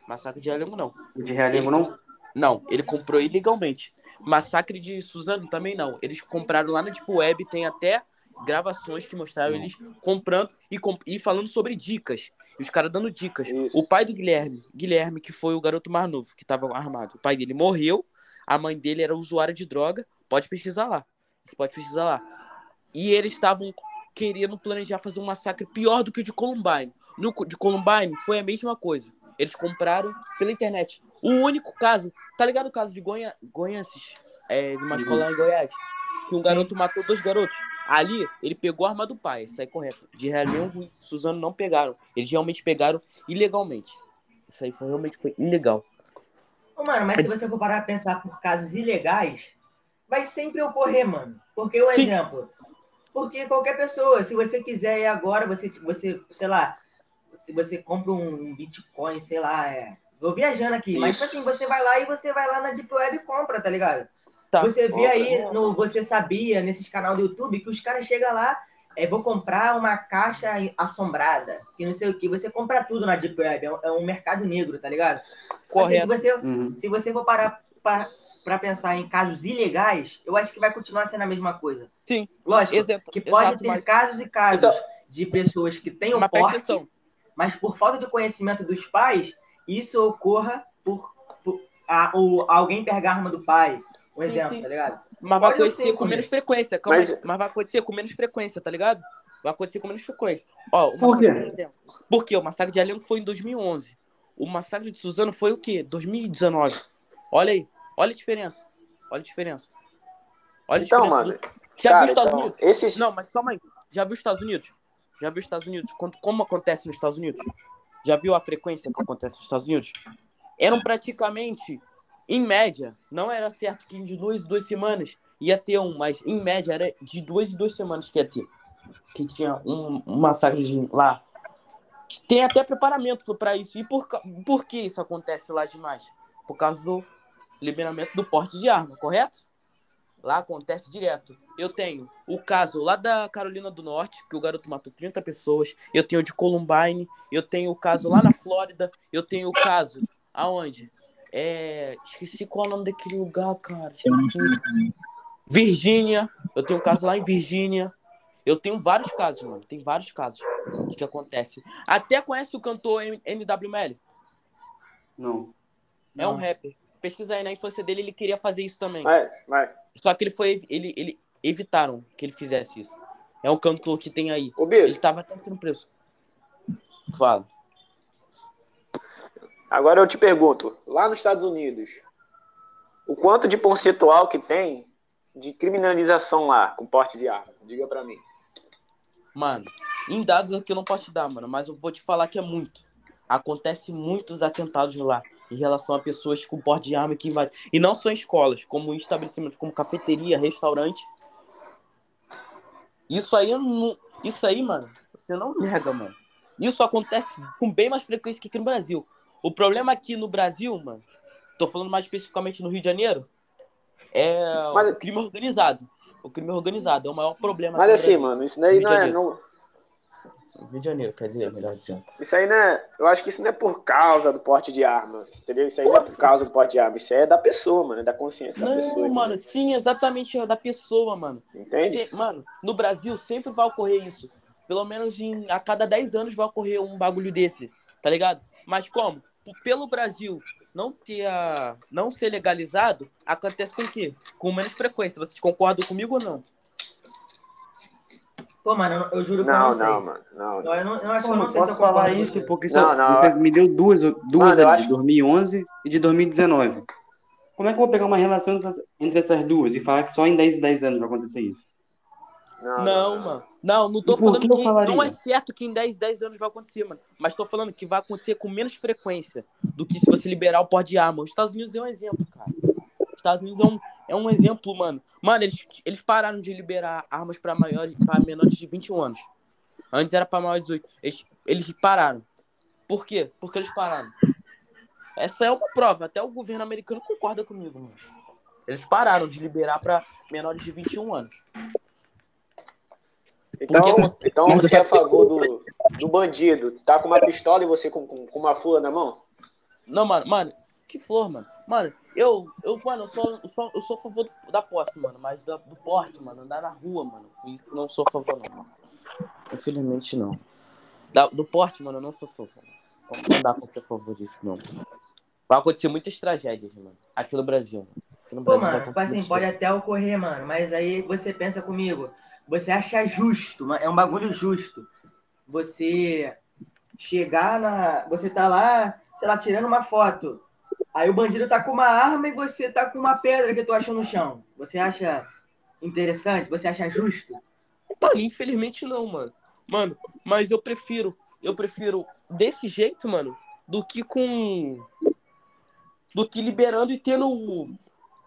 Massacre de Realengo não. O de Realengo não? Não, ele comprou ilegalmente. Massacre de Suzano também não. Eles compraram lá na Deep Web, tem até gravações que mostraram eles comprando e, com- e falando sobre dicas. E os caras dando dicas. Isso. O pai do Guilherme, Guilherme, que foi o garoto mais novo, que estava armado, o pai dele morreu, a mãe dele era usuária de droga, pode pesquisar lá. Você pode pesquisar lá. E eles estavam querendo planejar fazer um massacre pior do que o de Columbine. No de Columbine foi a mesma coisa. Eles compraram pela internet. O único caso, tá ligado o caso de Goiâ Goianses, é, de uma escola lá em Goiás? Que um garoto matou dois garotos. Ali, ele pegou a arma do pai, isso aí é correto. De Realengo e Suzano não pegaram. Eles realmente pegaram ilegalmente. Isso aí foi, realmente foi ilegal. Ô, mano, mas se você for parar a pensar por casos ilegais, vai sempre ocorrer, mano. Porque o exemplo. Porque qualquer pessoa, se você quiser ir agora, você, você, sei lá, se você compra um Bitcoin, sei lá, é. Vou viajando aqui, mas Isso. tipo assim, você vai lá e você vai lá na Deep Web e compra, tá ligado? Tá. Você vê aí no Você Sabia, nesses canal do YouTube, que os caras chegam lá, é, vou comprar uma caixa assombrada, que não sei o que. Você compra tudo na Deep Web, é um, é um mercado negro, tá ligado? Correto. Assim, se, você, Uhum. se você for parar para pensar em casos ilegais, eu acho que vai continuar sendo a mesma coisa. Sim. Lógico, Exato, que pode exato, ter mas, casos e casos Então- de pessoas que têm o mas porte, atenção. mas por falta de conhecimento dos pais, isso ocorra por, por a, o, alguém pegar a arma do pai. Um Sim, exemplo, sim. tá ligado? Mas vai acontecer ser, com menos frequência, calma Mas- aí. Mas vai acontecer com menos frequência, tá ligado? Vai acontecer com menos frequência. Ó, o Por massacre quê? de Alenco. Por quê? O massacre de Alenco foi em 2011. O massacre de Suzano foi o quê? 2019. Olha aí. Olha a diferença. Olha a diferença. Olha a Então, diferença. mano, do- Já cara, viu os Estados então, Unidos? esses... Não, mas calma aí. Já viu os Estados Unidos? Já viu os Estados Unidos? Como acontece nos Estados Unidos? Já viu a frequência que acontece nos Estados Unidos? Eram praticamente, em média, não era certo que de duas duas semanas ia ter um, mas em média era de duas em duas semanas que ia ter. Que tinha um, um massacre lá. Que tem até preparamento para isso. E por, por que isso acontece lá demais? Por causa do liberamento do porte de arma, correto? Lá acontece direto. eu tenho o caso lá da Carolina do Norte, que o garoto matou 30 pessoas. Eu tenho o de Columbine. Eu tenho o caso lá na Flórida. Eu tenho o caso aonde? É, esqueci qual é o nome daquele lugar, cara. Esqueci. Virgínia. Eu tenho um caso lá em Virgínia. Eu tenho vários casos, mano. Tem vários casos de que acontece. Até conhece o cantor M- NWML? Não. É um rapper. Pesquisa aí na infância dele, ele queria fazer isso também. Vai, vai. Só que ele foi. Ele, ele evitaram que ele fizesse isso. É um cantor que tem aí. Ô, Ele Biro, tava até sendo preso. Fala. Agora eu te pergunto, lá nos Estados Unidos, o quanto de percentual que tem de criminalização lá com porte de arma? Diga pra mim. Mano, em dados aqui eu não posso te dar, mano, mas eu vou te falar que é muito. Acontece muitos atentados lá em relação a pessoas com porte de arma que invadem. E não só em escolas, como em estabelecimentos como cafeteria, restaurante. Isso aí, isso aí, mano, você não nega, mano. Isso acontece com bem mais frequência que aqui no Brasil. O problema aqui no Brasil, mano, tô falando mais especificamente no Rio de Janeiro, é Mas- o crime organizado. O crime organizado é o maior problema Mas assim, mano, isso daí não é. Não, Rio de Janeiro, quer dizer, melhor dizendo. isso aí não é. Eu acho que isso não é por causa do porte de arma. Entendeu? Isso aí não é por causa do porte de arma. Isso aí é da pessoa, mano. É da consciência da pessoa. Não, mano, sim, exatamente é da pessoa, mano. Entende? Se- mano, no Brasil sempre vai ocorrer isso. Pelo menos em, a cada 10 anos vai ocorrer um bagulho desse, tá ligado? Mas como? P- Pelo Brasil não ter a, não ser legalizado, acontece com o quê? Com menos frequência. Vocês concordam comigo ou não? Pô, mano, eu, eu juro que eu Não, não sei. não, mano. Não, Eu, não, eu acho que Pô, eu não, não sei se posso eu concordo falar isso porque Não, só, não, você eu- me deu duas, duas Mano, eu ali, acho- de 2011 e de 2019. Como é que eu vou pegar uma relação entre essas- entre essas duas e falar que só em 10 e 10 anos vai acontecer isso? Não, Não, mano. Não, não tô E falando que que não é certo que em 10, 10 anos vai acontecer, mano. Mas tô falando que vai acontecer com menos frequência do que se você liberar o porte de arma. Os Estados Unidos é um exemplo, cara. Os Estados Unidos é um, é um exemplo, mano. Mano, eles, eles pararam de liberar armas pra maiores, para menores de 21 anos. Antes era pra maiores de 18. Eles, eles pararam. Por quê? Porque eles pararam. Essa é uma prova. Até o governo americano concorda comigo, mano. Eles pararam de liberar pra menores de 21 anos. Então, Porque- então Mas você é a favor do, do bandido. Tá com uma pistola e você com, com, com uma flor na mão? Não, mano, mano, que flor, mano. Mano, eu, eu, mano, eu sou, eu sou, eu sou a favor do- da posse, mano, mas da- do porte, mano, andar na rua, mano. Não sou a favor, não, mano. Infelizmente, não. Da- do porte, mano, eu não sou a favor. Não dá pra ser a favor disso, não. Vai acontecer muitas tragédias, mano. Aqui no Brasil, mano. Aqui no Pô, Brasil mano, tipo assim, pode até ocorrer, mano, mas aí você pensa comigo, você acha justo, é um bagulho justo, você chegar na. Você tá lá, sei lá, tirando uma foto, aí o bandido tá com uma arma e você tá com uma pedra que tu achou no chão. Você acha interessante? Você acha justo? Mano, infelizmente não, mano. Mano, mas eu prefiro, eu prefiro desse jeito, mano, do que com. Do que liberando e tendo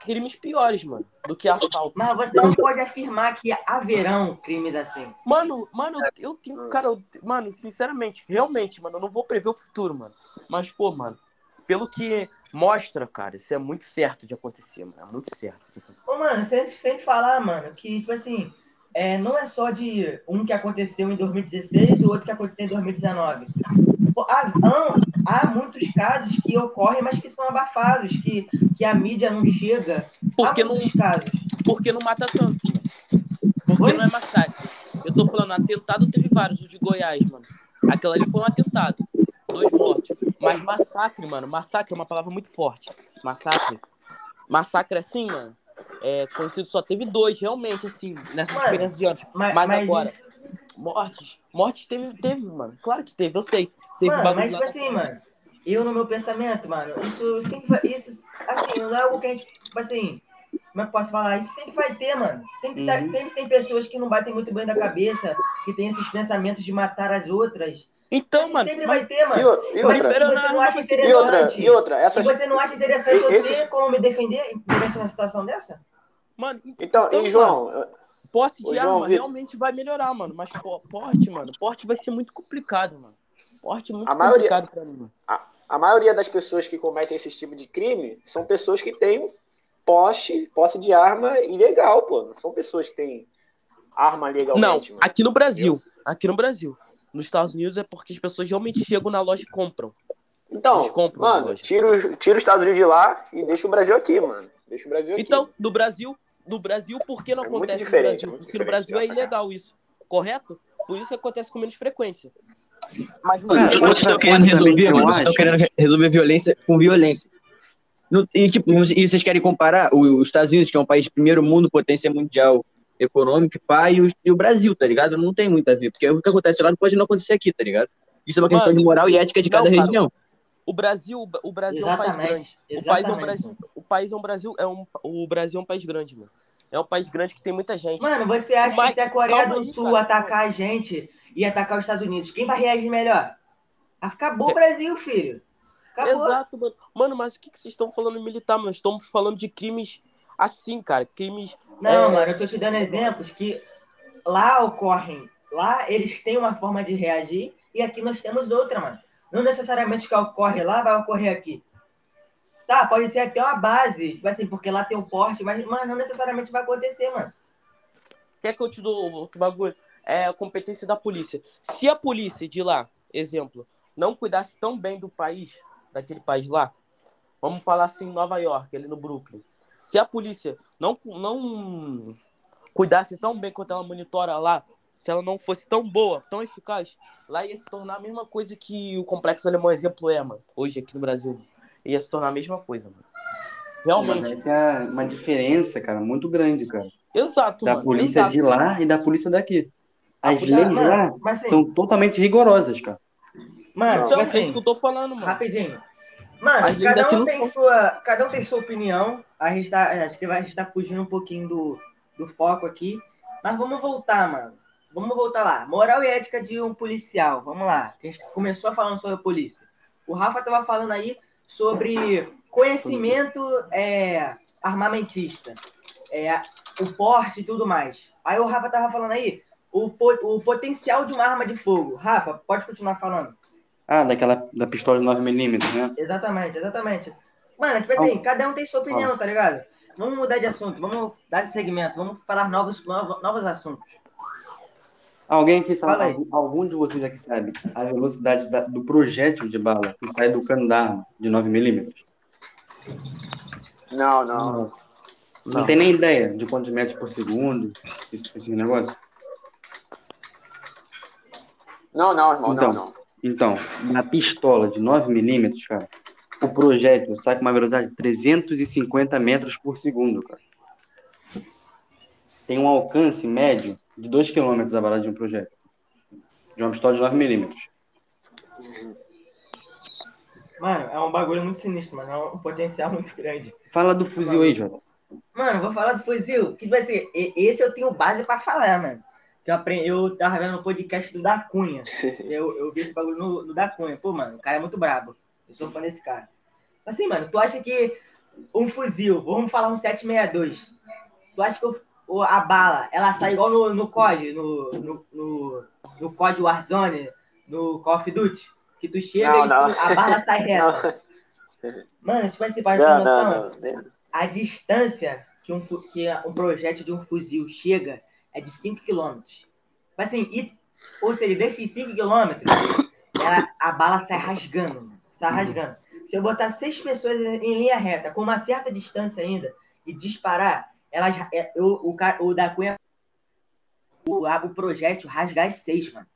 crimes piores, mano. Do que assalto. Mas você não pode afirmar que haverão crimes assim. Mano, mano, eu, eu tenho. Cara, eu- mano, sinceramente, realmente, mano, eu não vou prever o futuro, mano. Mas, pô, mano, pelo que mostra, cara, isso é muito certo de acontecer, mano. É muito certo de acontecer. Ô, mano, sem, sem falar, mano, que, tipo assim, é, não é só de um que aconteceu em 2016 e o outro que aconteceu em 2019. Há, há, há muitos casos que ocorrem, mas que são abafados, que, que a mídia não chega. Porque há não, casos. porque não mata tanto, mano. Porque Oi? não é massacre. Eu tô falando, atentado teve vários, o de Goiás, mano. Aquela ali foi um atentado. Dois mortos. Mas massacre, mano, massacre é uma palavra muito forte. Massacre. Massacre assim, mano. É conhecido só teve dois, realmente, assim, nessa Mano, diferença de anos. Mas, Mas mas agora, isso- Mortes. Mortes teve, teve, mano. Claro que teve, eu sei. Teve mano, bagulho mas tipo assim, mano, eu no meu pensamento, mano, isso sempre vai. Isso, assim, não é algo que a gente. Tipo assim, como é que eu posso falar? Isso sempre vai ter, mano. Sempre, tá- Uhum. sempre tem pessoas que não batem muito bem da cabeça, que tem esses pensamentos de matar as outras. Então, Isso mano. sempre mas- vai ter, E, mano. e Mas outra, espera- você não acha e outra, interessante. e outra, E essas, você não acha interessante eu Esse- ter como me defender durante uma situação dessa? Mano, então, Então, e João, posse Ô, de João arma Vitor. realmente vai melhorar, mano. Mas porte, mano. Porte vai ser muito complicado, mano. Porte é muito A maioria- complicado pra mim, mano. a maioria das pessoas que cometem esse tipo de crime são pessoas que têm posse, posse de arma ilegal, pô. Não são pessoas que têm arma Não, legalmente. mano. aqui no Brasil. Aqui no Brasil. Nos Estados Unidos é porque as pessoas realmente chegam na loja e compram. Então, compram mano, tira, tira os Estados Unidos de lá e deixa o Brasil aqui, mano. Deixa o Brasil aqui. Então, no Brasil, no Brasil, por que não É acontece no Brasil? muito Porque no Brasil é já. ilegal isso. Correto? Por isso que acontece com menos frequência. Mas, mano, vocês outra estão querendo resolver, mano. Vocês estão querendo re- resolver violência com violência. No- e, tipo, e vocês querem comparar o- os Estados Unidos, que é um país de primeiro mundo, potência mundial econômica, pá, e o, e o Brasil, tá ligado? Não tem muito a ver, porque o que acontece lá pode não acontecer aqui, tá ligado? Isso é uma questão Mano, de moral e ética de não, cada cara, região. O Brasil, o Brasil é um país grande. Exatamente. O país é um Exatamente. Brasil, o país é um Brasil, é um, o Brasil é um país grande, mano. É um país grande que tem muita gente. Mano, você acha Mas- que se a Coreia do aí, Sul cara. atacar a gente e atacar os Estados Unidos, quem vai reagir melhor? Acabou o Brasil, filho. Acabou. Exato, mano. Mano, mas o que, que vocês estão falando militar, mano? Estamos falando de crimes assim, cara. Crimes. Não, É. mano, eu tô te dando exemplos que lá ocorrem. Lá eles têm uma forma de reagir e aqui nós temos outra, mano. Não necessariamente que ocorre lá vai ocorrer aqui. Tá, pode ser até uma base, tipo assim, porque lá tem o porte, mas, mano, não necessariamente vai acontecer, mano. Quer que eu te dou outro bagulho? É a competência da polícia. Se a polícia de lá, exemplo, não cuidasse tão bem do país, daquele país lá, vamos falar assim, Nova York, ali no Brooklyn. Se a polícia não, não cuidasse tão bem quanto ela monitora lá, se ela não fosse tão boa, tão eficaz, lá ia se tornar a mesma coisa que o Complexo Alemão Exemplo é, mano. Hoje aqui no Brasil. Ia se tornar a mesma coisa, mano. Mas Realmente. aí tem a- uma diferença, cara, muito grande, cara. Exato, Da mano. polícia exato. de lá e da polícia daqui. As polícia- leis Mano, lá mas assim, são totalmente rigorosas, cara. mano, Então, tipo é isso assim, que eu tô falando, mano. Rapidinho. Mano, cada um, tem são- sua, cada um tem sua opinião. A gente tá, acho que a gente tá fugindo um pouquinho do, do foco aqui. Mas vamos voltar, mano. Vamos voltar lá. Moral e ética de um policial. Vamos lá. A gente começou falando sobre a polícia. O Rafa tava falando aí sobre conhecimento é, armamentista. É, o porte e tudo mais. Aí o Rafa tava falando aí o, po- o potencial de uma arma de fogo. Rafa, pode continuar falando. Ah, daquela da pistola de 9mm, né? Exatamente, exatamente. Mano, tipo assim, cada um tem sua opinião, tá ligado? Vamos mudar de assunto, vamos dar de segmento, vamos falar novos, novos, novos assuntos. Alguém aqui sabe, algum, algum de vocês aqui sabe a velocidade da- do projétil de bala que sai do cano da arma de 9mm? Não, não. Não. Não. tem nem ideia de quantos metros por segundo esse, esse negócio? Não, não, irmão, Então. não, não. Então, na pistola de 9mm, cara, o projétil sai com uma velocidade de 350 metros por segundo, cara. Tem um alcance médio de 2 km a bala de um projétil. De uma pistola de 9mm. Mano, é um bagulho muito sinistro, mano. É um potencial muito grande. Fala do fuzil aí, Jota. Mano, vou falar do fuzil. Que tipo assim, e- esse eu tenho base pra falar, mano. Eu, aprendi, eu tava vendo no podcast do Da Cunha. Eu, eu vi esse bagulho no, no Da Cunha. Pô, mano, o cara é muito brabo. Eu sou fã desse cara. Assim, mano, tu acha que um fuzil, vamos falar um 762, tu acha que o- a bala, ela sai igual no, no COD, no, no, no, no COD Warzone, no Call of Duty? Que tu chega Não, e não. tu- a bala sai reta. Não, Mano, tipo assim, pra ter noção, a distância que um, que um projétil de um fuzil chega é de 5 km. Assim, e, ou seja, desses 5 km, ela- a bala sai rasgando. Sai rasgando. Se eu botar seis pessoas em linha reta, com uma certa distância ainda, e disparar, elas, é, o, o, da Cunha, o, o projétil rasgar as seis, mano.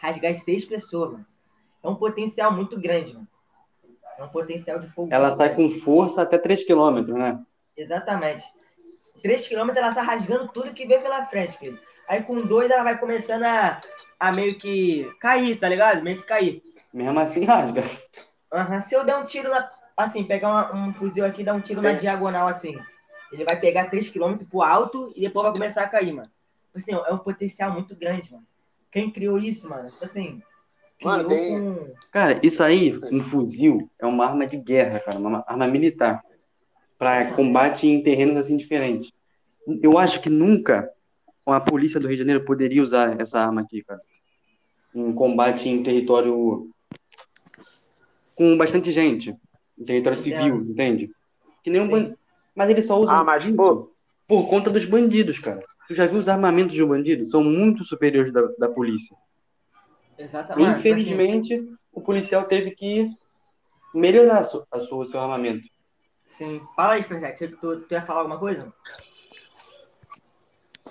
Rasgar as seis pessoas, mano. É um potencial muito grande, mano. É um potencial de fogo. Ela sai com força até 3 km, né? Exatamente. 3 km ela sai rasgando tudo que vê pela frente, filho. Aí com dois ela vai começando a, a meio que cair, tá ligado? Meio que cair. Mesmo assim rasga. Aham. Se eu der um tiro na. Assim, pegar uma- um fuzil aqui e dar um tiro na diagonal assim. Ele vai pegar 3 km pro alto e depois vai começar a cair, mano. Assim, é um potencial muito grande, mano. Quem criou isso, mano? Assim, criou Mano, tem-. Cara, isso aí, um fuzil, é uma arma de guerra, cara, uma arma militar. Para combate em terrenos assim diferentes. Eu acho que nunca a polícia do Rio de Janeiro poderia usar essa arma aqui, cara. Em combate em território com bastante gente. Em território civil, entende? Que nem um ban... Mas eles só usam Ah, mas, pô- por conta dos bandidos, cara. Tu já viu os armamentos de um bandido? São muito superiores da, da polícia. Exatamente. Infelizmente, o policial teve que melhorar a sua, o seu armamento. Sim. Fala aí, Spencer. Tu, tu ia falar alguma coisa?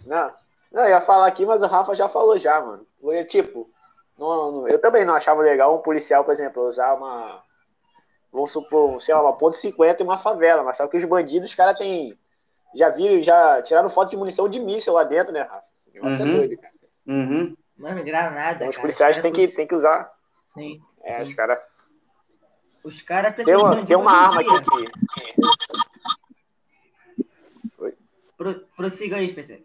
Não, não, eu ia falar aqui, mas o Rafa já falou já, mano. Foi, tipo, não- não- eu também não achava legal um policial, por exemplo, usar uma. Vamos supor, sei lá, uma ponto .50 em uma favela, mas só que os bandidos, os caras têm. Já viram, já tiraram foto de munição de míssil lá dentro, né, Rafa? O negócio Uhum. é doido, cara. Uhum. Mano, granada. Então, os policiais têm que, têm que usar. Sim. É, sim. os caras. Os caras Tem precisam uma, tem uma arma aqui que. Pro, prossiga aí, Spencer.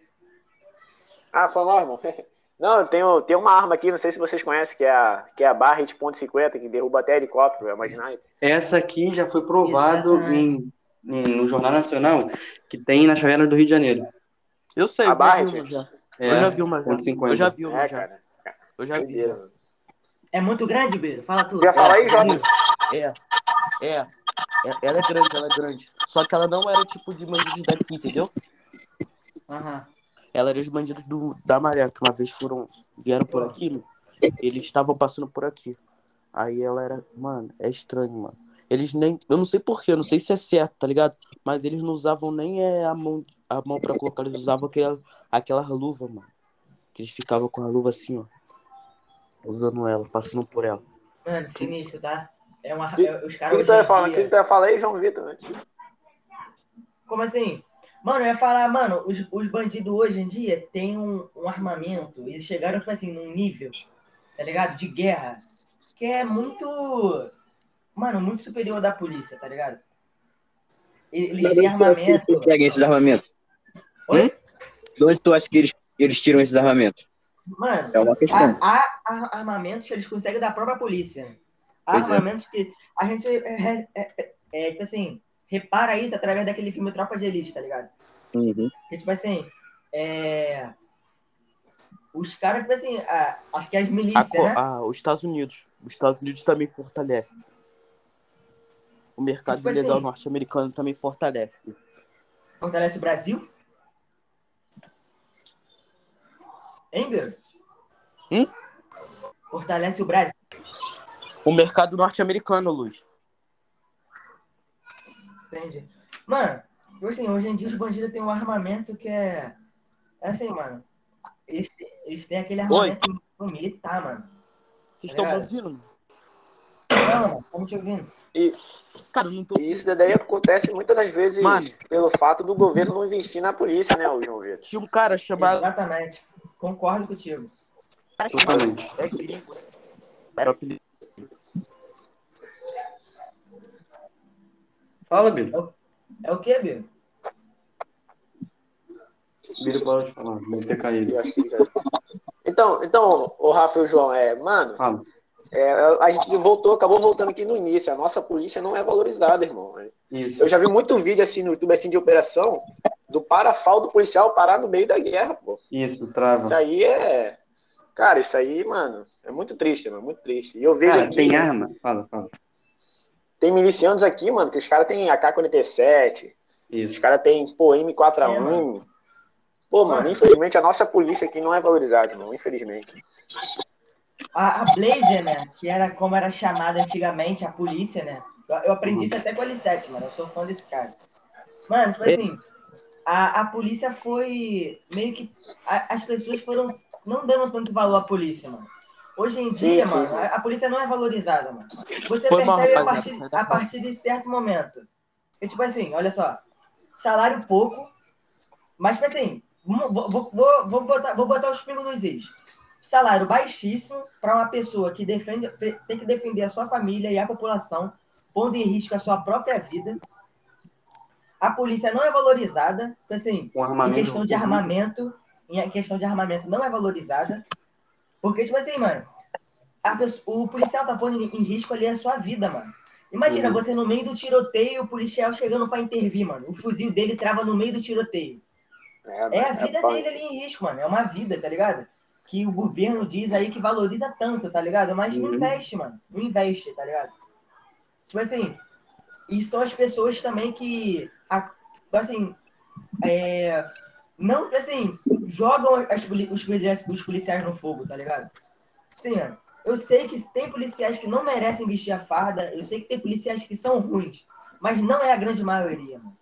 Ah, foi mal, irmão. Não, tem, tem uma arma aqui, não sei se vocês conhecem, que é a, que é a Barret .50, que derruba até helicóptero, é uma sniper. Essa aqui já foi provado em, em- no Jornal Nacional que tem na favela do Rio de Janeiro. Eu sei, A eu já Barret? vi uma já. É, eu já vi uma já. ponto 50. Eu já vi uma É, já. cara. Eu já vi. Já. É muito grande, Beiro? Fala tudo. Tu ia falar aí, Jota? É. É. É, Ela é grande, ela é grande. Só que ela não era o tipo de bandidos daqui, entendeu? Aham. Ela era os bandidos do, da maré, que uma vez foram, vieram por aqui. Eles estavam passando por aqui. Aí ela era, mano, é estranho, mano. Eles nem, eu não sei porquê, eu não sei se é certo, tá ligado? Mas eles não usavam nem é, a mão, a mão pra colocar, eles usavam aquela, aquela luva, mano. Que eles ficavam com a luva assim, ó. Usando ela, passando por ela. Mano, sinistro, tá? É uma. É- os O caras que, hoje que tu ia em falar? O dia- que tu ia falar aí, João Vitor? né? Como assim? Mano, eu ia falar, mano, os, os bandidos hoje em dia têm um, um armamento. Eles chegaram, tipo assim, num nível, tá ligado? De guerra. Que é muito. Mano, muito superior da polícia, tá ligado? Eles Mas têm acha que eles armamento. conseguem esses armamentos? Oi? Hum? De onde tu acha que eles, eles tiram esses armamentos? Mano, É uma questão. há, há- armamentos que eles conseguem da própria polícia. Há Pois é. armamentos que a gente, é, é, é, é, tipo assim, repara isso através daquele filme Tropa de Elite, tá ligado? Uhum. Que, tipo assim, é... Os caras, tipo assim, a- acho que as milícias, co- né? ah, os Estados Unidos. Os Estados Unidos também fortalece. O mercado Tipo ilegal assim- norte-americano também fortalece. Fortalece o Brasil. Hein, Biro? Hum? Fortalece o Brasil. O mercado norte-americano, Luz. Entende? Mano, tipo assim, hoje em dia os bandidos têm um armamento que é. É assim, mano. Eles, eles têm aquele armamento militar, mano. Vocês Tá estão me ligado? ouvindo? Não, mano, estamos te ouvindo. E, Cara, tô. isso daí acontece muitas das vezes Mano. pelo fato do governo não investir na polícia, né, o João Vitor? Tinha um cara chamado. Exatamente. Concordo contigo. Totalmente. É gringo. Era o Fala, Biro. É o quê, Biro? Biro pode falar, deve ter caído. Que Então, então, o Rafa e o João, é, mano, Fala. é, a gente voltou, acabou voltando aqui no início. A nossa polícia não é valorizada, irmão. Isso. Eu já vi muito vídeo assim no YouTube assim de operação do parafal do policial parar no meio da guerra, pô. Isso, Isso trava. aí é. Cara, isso aí, mano, é muito triste, mano, muito triste. E eu vejo Cara, aqui, tem arma? Fala, fala. Tem milicianos aqui, mano, que os caras têm AK-47, os caras têm, pô, M4A1. Pô, mano, infelizmente a nossa polícia aqui não é valorizada, irmão, infelizmente. A, a Blazer, né? Que era como era chamada antigamente, a polícia, né? Eu, eu aprendi isso até com a L7, mano. Eu sou fã desse cara. Mano, tipo assim, a, a polícia foi meio que. a- as pessoas foram não dando tanto valor à polícia, mano. Hoje em dia, mano, a, a polícia não é valorizada, mano. Você Foi percebe a partir, a partir de certo momento. E, tipo assim, olha só. Salário pouco, mas, tipo assim, vou, vou, vou, botar, vou botar os pingos nos is. Salário baixíssimo para uma pessoa que defende, tem que defender a sua família e a população, pondo em risco a sua própria vida. A polícia não é valorizada, tipo assim, em questão de armamento, em questão de armamento não é valorizada. Porque, tipo assim, mano, pessoa- o policial tá pondo em risco ali a sua vida, mano. Imagina, Uhum. você no meio do tiroteio, o policial chegando pra intervir, mano. O fuzil dele trava no meio do tiroteio. É a vida punk. dele ali em risco, mano. É uma vida, tá ligado? Que o governo diz aí que valoriza tanto, tá ligado? Mas não Uhum. investe, mano. Não investe, tá ligado? Tipo assim, e são as pessoas também que. a- assim, é, não, assim, jogam as, os, policiais, os policiais no fogo, tá ligado? Sim, ó, eu sei que tem policiais que não merecem vestir a farda, eu sei que tem policiais que são ruins, mas não é a grande maioria, mano.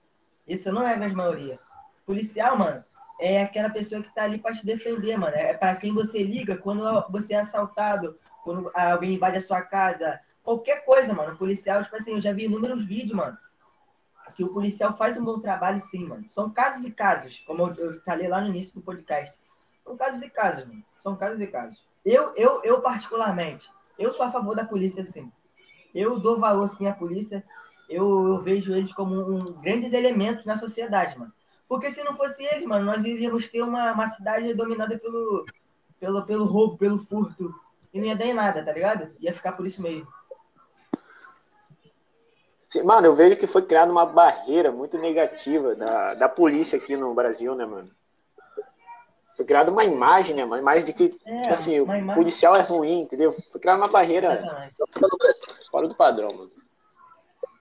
Isso não é a grande maioria. Policial, mano, é aquela pessoa que tá ali pra te defender, mano. É para quem você liga quando você é assaltado, quando alguém invade a sua casa, qualquer coisa, mano. Policial, tipo assim, eu já vi inúmeros vídeos, mano, que o policial faz um bom trabalho sim, mano. São casos e casos, como eu, falei lá no início do podcast. São casos e casos, mano. São casos e casos. Eu, eu, eu particularmente, eu sou a favor da polícia, sim. Eu dou valor, sim, à polícia. Eu, eu vejo eles como um, grandes elementos na sociedade, mano. Porque se não fosse eles, mano, nós iríamos ter uma, uma cidade dominada pelo, pelo, pelo roubo, pelo furto. E não ia dar em nada, tá ligado? Ia ficar por isso mesmo. Sim, Mano, eu vejo que foi criada uma barreira muito negativa da, da polícia aqui no Brasil, né, mano? Foi criada uma imagem, né, mano? Uma imagem de que, É, tipo assim, o imagem- policial é ruim, entendeu? Foi criada uma barreira Exatamente. fora do padrão, mano.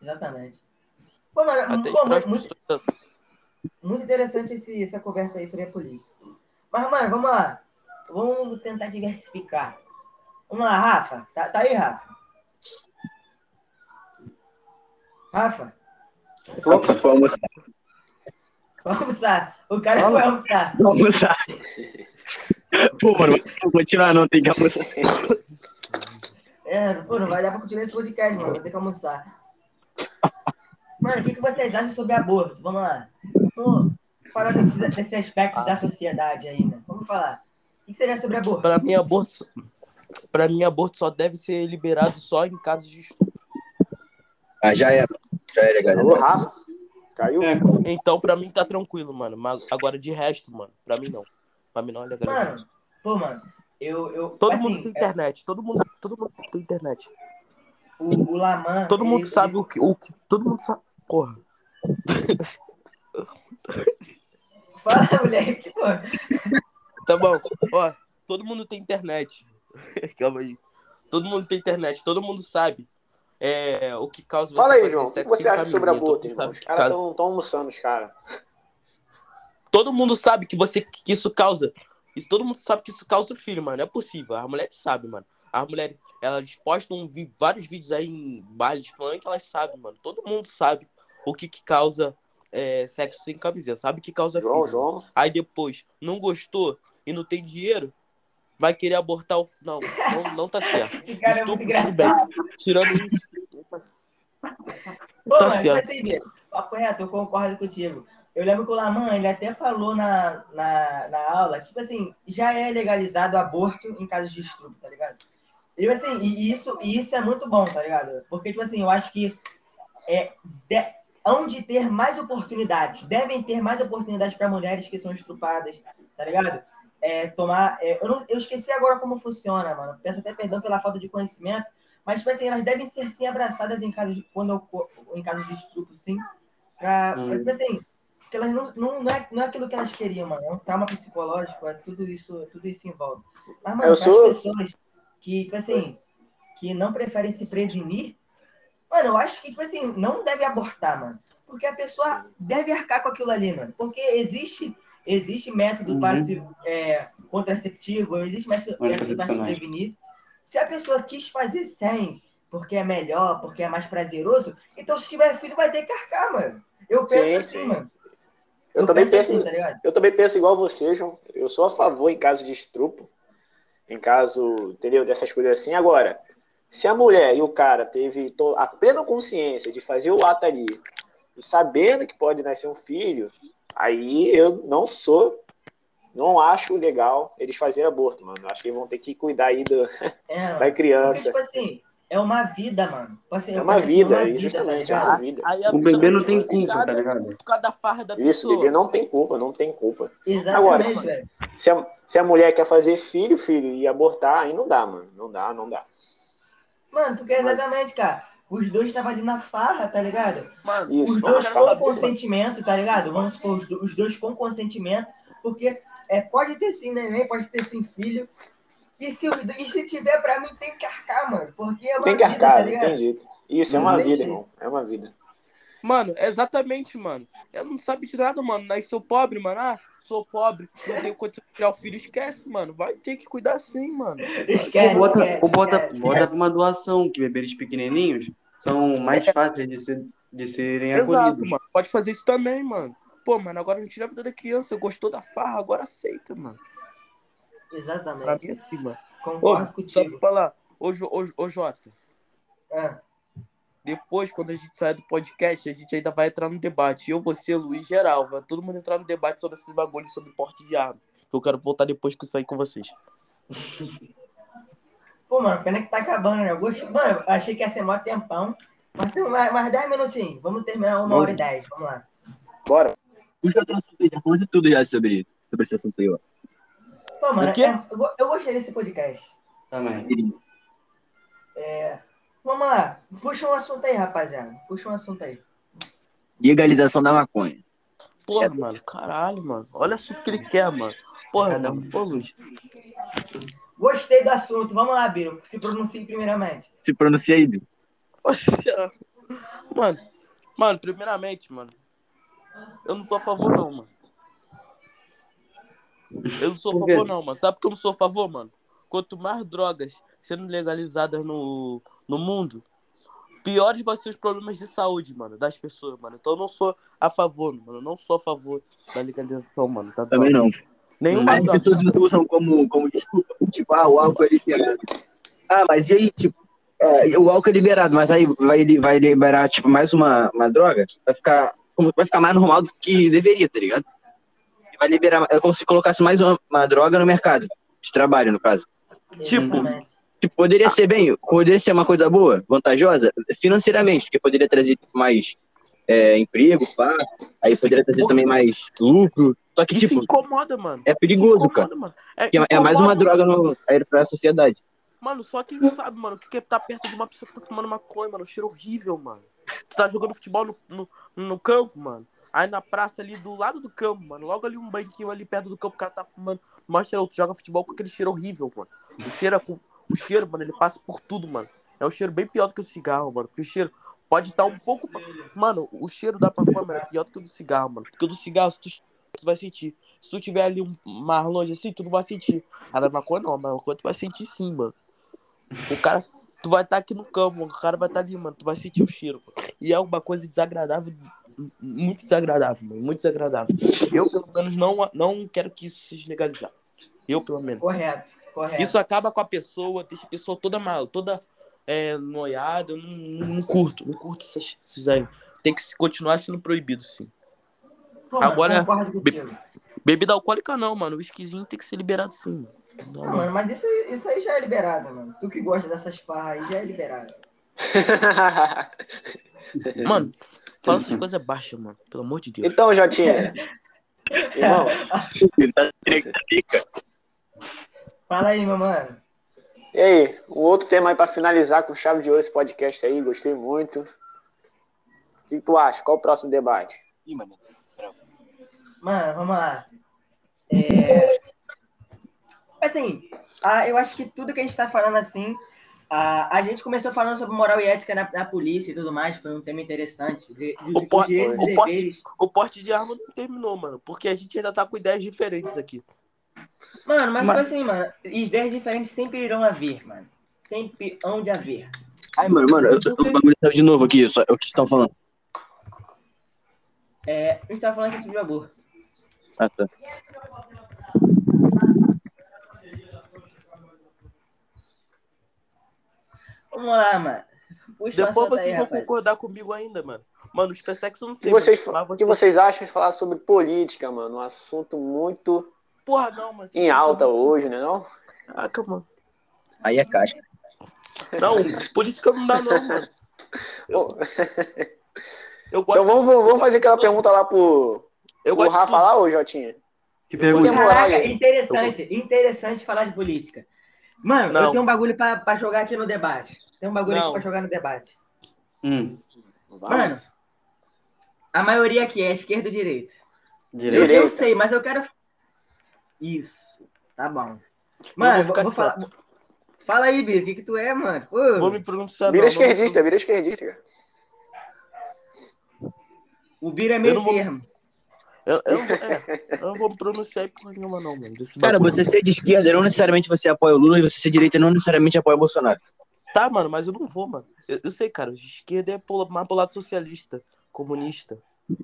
Exatamente. Pô, mano, Até pô, muito, pessoas. muito interessante esse, essa conversa aí sobre a polícia. Mas, mano, vamos lá. Vamos tentar diversificar. Vamos lá, Rafa. Tá, tá aí, Rafa? Rafa, Opa, foi almoçar. vamos almoçar. O cara Fala. foi almoçar. Vou almoçar. Pô, mano, vou continuar, não, tem que almoçar. É, pô, não vai dar pra continuar esse podcast, mano. Vou ter que almoçar. Mano, o que, que vocês acham sobre aborto? Vamos lá. Vamos falar desse, desse aspecto da sociedade aí, né? Vamos falar. O que, que você acha sobre aborto? Para mim, aborto, para mim, aborto só deve ser liberado só em casos de estupro. Ah, já é, já é legal. Alô, Rafa? Caiu? É, Então, pra mim tá tranquilo, mano. Mas agora de resto, mano, pra mim não. Pra mim não é legal. Mano, pô, mano, eu. eu todo assim, mundo tem internet, todo mundo, todo mundo tem internet. O, o Laman. Todo mundo ele- sabe o que, o que, todo mundo sabe. Porra. Fala, moleque, pô. Tá bom. Ó, todo mundo tem internet. Calma aí. Todo mundo tem internet, todo mundo sabe. É, o que causa você Fala aí, João. O que você sem acha sobre aborto, mundo irmão? sabe Os que caras causa. estão almoçando, os caras. Todo mundo sabe que você que isso causa. Isso todo mundo sabe que isso causa filho, mano. Não é possível. As mulheres sabem, mano. As mulheres, elas postam vários vídeos aí em bailes funk, elas sabem, mano. Todo mundo sabe o que que causa é, sexo sem camiseta. Sabe que causa João, filho. João. Aí depois, não gostou e não tem dinheiro, vai querer abortar o. Não, não, não tá certo. Esse cara é muito Estupro, tudo bem. engraçado. Tirando isso. não tá certo. Pô, Tá mano, certo. assim, papo reto, eu concordo contigo. Eu lembro que o Laman, ele até falou na, na, na aula, que, tipo assim, já é legalizado aborto em casos de estupro, tá ligado? E, assim, e isso, e isso é muito bom, tá ligado? Porque, tipo assim, eu acho que é, de, hão de ter mais oportunidades, devem ter mais oportunidades para mulheres que são estupradas, tá ligado? É, tomar. é, eu, não- eu esqueci agora como funciona, mano. Peço até perdão pela falta de conhecimento. Mas, tipo assim, elas devem ser sim abraçadas em casos de, quando ocor- em casos de estupro, sim. Pra, pra, Hum. tipo assim, porque elas não, não, não, é, não é aquilo que elas queriam, mano. É um trauma psicológico, é tudo isso, tudo isso envolve. Mas, mano, Eu sou- as pessoas que, tipo assim, que não preferem se prevenir, mano, eu acho que, tipo assim, não deve abortar, mano. Porque a pessoa deve arcar com aquilo ali, mano. Porque existe, existe método Uhum. para se, é, contraceptivo, existe método método para se prevenir. Se a pessoa quis fazer sem, porque é melhor, porque é mais prazeroso, então se tiver filho vai ter que arcar, mano. Eu penso Sim, assim, sim. mano. Eu, também penso, assim, tá ligado? eu também penso igual você, João. Eu sou a favor em caso de estupro, em caso, entendeu, dessas coisas assim. Agora, se a mulher e o cara teve a plena consciência de fazer o ato ali, e sabendo que pode nascer um filho, aí eu não sou, não acho legal eles fazerem aborto, mano. Acho que eles vão ter que cuidar aí do, É, da criança. tipo assim, é uma vida, mano. Tipo assim, É eu uma penso assim, vida, tá justamente, é ligado? uma vida. O vida bebê não tem culpa, tá ligado? Por causa da farra da Isso, pessoa. bebê não tem culpa, não tem culpa. Exatamente, Agora, velho. Se a, se a mulher quer fazer filho, filho, e abortar, aí não dá, mano. Não dá, não dá. Mano, porque exatamente, cara. Os dois estavam ali na farra, tá ligado? Mano. Os Não, dois com saber, mano. consentimento, tá ligado? Vamos supor, os, do- os dois com consentimento, porque é, pode ter sim neném, pode ter sim filho. E se, os, dois- e se tiver pra mim, tem que arcar, mano. Porque é uma Tem que vida, arcar, tá não ligado? tem jeito. Isso, é Não uma tem vida, jeito. irmão. É uma vida. Mano, exatamente, mano. Ela não sabe de nada, mano. Nasceu pobre, mano. Ah, sou pobre, não tenho condição de criar o filho. Esquece, mano. Vai ter que cuidar sim, mano. Esquece, Ou bota, esquece, ou bota, esquece. bota pra uma doação, que bebês pequenininhos são mais fáceis de, ser, de serem Exato, acolhidos. mano. Pode fazer isso também, mano. Pô, mano, agora não tira a vida da criança. Gostou da farra, agora aceita, mano. Pra Exatamente. mim é assim, mano. Ô, Concordo só contigo. pra falar, ô, ô, ô Jota, Ah, depois, quando a gente sair do podcast, a gente ainda vai entrar no debate. Eu, você, Luiz, geral. Vai todo mundo entrar no debate sobre esses bagulhos sobre porte de arma. Que eu quero voltar depois que eu sair com vocês. Pô, mano, pena que tá acabando, né? Eu. Mano, eu achei que ia ser mó tempão. Mas tem mais, mais 10 minutinhos. Vamos terminar uma hora e 10. Vamos lá. Bora. Puxa outro assunto aí, já falou de tudo já sobre, sobre esse assunto aí, ó. Pô, mano, O quê? é- eu, eu gostei desse podcast. Também. Vamos lá. Puxa um assunto aí, rapaziada. Puxa um assunto aí. Legalização da maconha. Porra, mano, caralho, mano. Olha o assunto que ele quer, mano. Porra, Cada mano. Pô, Luiz. Gostei do assunto. Vamos lá, Biro. Se pronuncie primeiramente. Se pronuncia aí, Du. Mano, mano, primeiramente, mano. Eu não sou a favor, não, mano. Eu não sou a favor, não, mano. Sabe por que eu não sou a favor, mano? Quanto mais drogas sendo legalizadas no, no mundo, piores vão ser os problemas de saúde, mano, das pessoas, mano. Então eu não sou a favor, mano. Eu não sou a favor da legalização, mano. Tá Também não. Nenhuma As pessoas usam como, como desculpa. Tipo, ah, o álcool é liberado. Ah, mas e aí, tipo, é, o álcool é liberado, mas aí vai, vai liberar, tipo, mais uma, uma droga? Vai ficar, como- vai ficar mais normal do que deveria, tá ligado? Vai liberar, é como se colocasse mais uma, uma droga no mercado de trabalho, no caso. Tipo, Exatamente. Tipo, poderia ser bem, poderia ser uma coisa boa, vantajosa, financeiramente, porque poderia trazer tipo, mais é, emprego, pá, aí Isso poderia trazer incomoda. também mais lucro. Só que, Isso tipo, incomoda, mano. é perigoso, Isso cara. incomoda, mano. É, que é- mais uma incomoda, droga no, aí pra sociedade. Mano, só quem sabe, mano, o que é estar perto de uma pessoa que tá fumando maconha, mano. Cheiro horrível, mano. Tu tá jogando futebol no, no, no campo, mano. Aí na praça ali do lado do campo, mano. Logo ali um banquinho ali perto do campo, o cara tá fumando. Mas cheiro, tu joga futebol com aquele cheiro horrível, mano. O cheiro, é com, o cheiro, mano, ele passa por tudo, mano. É um cheiro bem pior do que o cigarro, mano. Porque o cheiro pode estar um pouco. Mano, o cheiro da maconha, mano, é pior do que o do cigarro, mano. Porque o do cigarro, se tu, tu vai sentir. Se tu tiver ali um mais longe assim, tu não vai sentir. A da maconha não, a da maconha tu vai sentir sim, mano. O cara, tu vai estar aqui no campo, o cara vai estar ali, mano, tu vai sentir o cheiro. pô. E é uma coisa desagradável, muito desagradável, mano, muito desagradável. Eu, pelo menos, não, não quero que isso seja legalizado. Eu, pelo menos. Correto. Correto. Isso acaba com a pessoa, deixa a pessoa toda mal, toda é, noiada. Eu não, não curto, não curto esses, esses aí. Tem que continuar sendo proibido, sim. Pô, agora- contigo. Bebida alcoólica não, mano. O whiskyzinho tem que ser liberado, sim. mano. Não, Não, mano, mas isso, isso aí já é liberado, mano. Tu que gosta dessas farras aí já é liberado. Mano, fala essas coisas baixas, mano. Pelo amor de Deus. então, Jotinha. Irmão, tá pica. Fala aí, meu mano. e aí? Um outro tema aí pra finalizar com chave de ouro esse podcast aí. Gostei muito. O que tu acha? Qual o próximo debate? Ih, mano. Mano, vamos lá. É... Assim, ah, eu acho que tudo que a gente tá falando assim, ah, a gente começou falando sobre moral e ética na, na polícia e tudo mais, foi um tema interessante. De, de, O po- dos direitos e o porte-. O porte de arma não terminou, mano. Porque a gente ainda tá com ideias diferentes aqui. Mano, mas, Mas- tipo assim, mano, ideias diferentes sempre irão haver, mano. Sempre hão de haver. Ai, mano, mano, eu, o bagulho saiu de novo aqui, só, é o que vocês estão falando. É, a gente tava falando aqui sobre o aborto. Ah, tá. Vamos lá, mano. Puxa Depois vocês aí, vão rapaz. concordar comigo ainda, mano. Mano, os PSEX eu não O que sei. vocês, o mas que você- vocês acham de falar sobre política, mano? Um assunto muito Porra, não, mano. em alta hoje, né não? Caraca, mano. Aí é casca. Não, política não dá, não, mano. Eu gosto Então vamos, de- vamos eu fazer aquela tudo. pergunta lá pro, Eu pro gosto de Rafa lá, ô Jotinha. Que pergunta. Caraca, interessante, interessante falar de política. Mano, Não. eu tenho um bagulho pra, pra jogar aqui no debate. Tem um bagulho Não. aqui pra jogar no debate. Hum. Mano, a maioria aqui é esquerda ou direita? Eu, direito. Direita. eu sei, mas eu quero. Isso, tá bom. Mano, vou vou, ficar vou falar. Fala aí, Bia, o que, que tu é, mano? Pô, Vou me pronunciar. Vira não, esquerdista, vira esquerdista, cara. O Bira é meio termo. Eu, eu, é, eu não vou me pronunciar porra nenhuma, não, mano. Desse Cara, bagulho. você ser de esquerda não necessariamente você apoia o Lula e você ser de direita não necessariamente apoia o Bolsonaro. Tá, mano, mas eu não vou, mano. Eu, eu sei, cara, de esquerda é pro- mais pro lado socialista, comunista.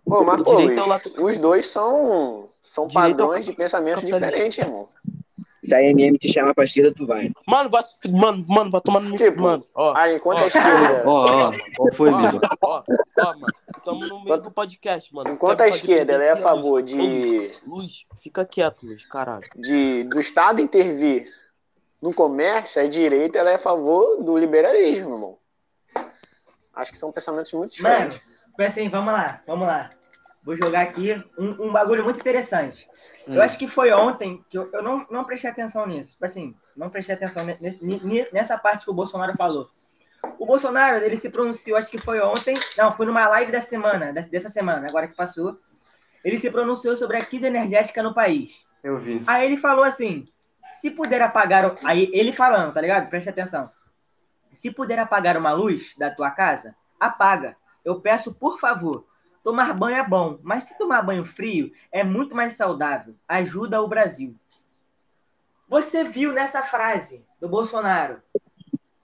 Pô, mas, O pô, é lado- os dois são, são Direito padrões de pensamento diferentes, irmão. Se a MM te chamar pra esquerda, tu vai. Mano, vai, mano, mano, vai tomar no Tipo, Mano, ó. Ah, enquanto Ó. a esquerda. Ó, ó, qual foi, Ó, Biro? ó, ó, mano, estamos no meio do podcast, mano. Enquanto a esquerda ela é a favor de, Luiz, fica quieto, Luiz, caralho. de do Estado intervir no comércio, a direita ela é a favor do liberalismo, irmão. Acho que são pensamentos muito Mano, diferentes. tipo assim, vamos lá, vamos lá. Vou jogar aqui um, um bagulho muito interessante. Eu Hum. acho que foi ontem que eu, eu não, não prestei atenção nisso. Assim, não prestei atenção nesse- nessa parte que o Bolsonaro falou. O Bolsonaro, ele se pronunciou, acho que foi ontem, não, foi numa live da semana, dessa- semana, agora que passou. Ele se pronunciou sobre a crise energética no país. Eu vi. Aí ele falou assim: se puder apagar. Aí ele falando, tá ligado? Preste atenção. Se puder apagar uma luz da tua casa, apaga. Eu peço, por favor. Tomar banho é bom, mas se tomar banho frio é muito mais saudável. Ajuda o Brasil. Você viu nessa frase do Bolsonaro?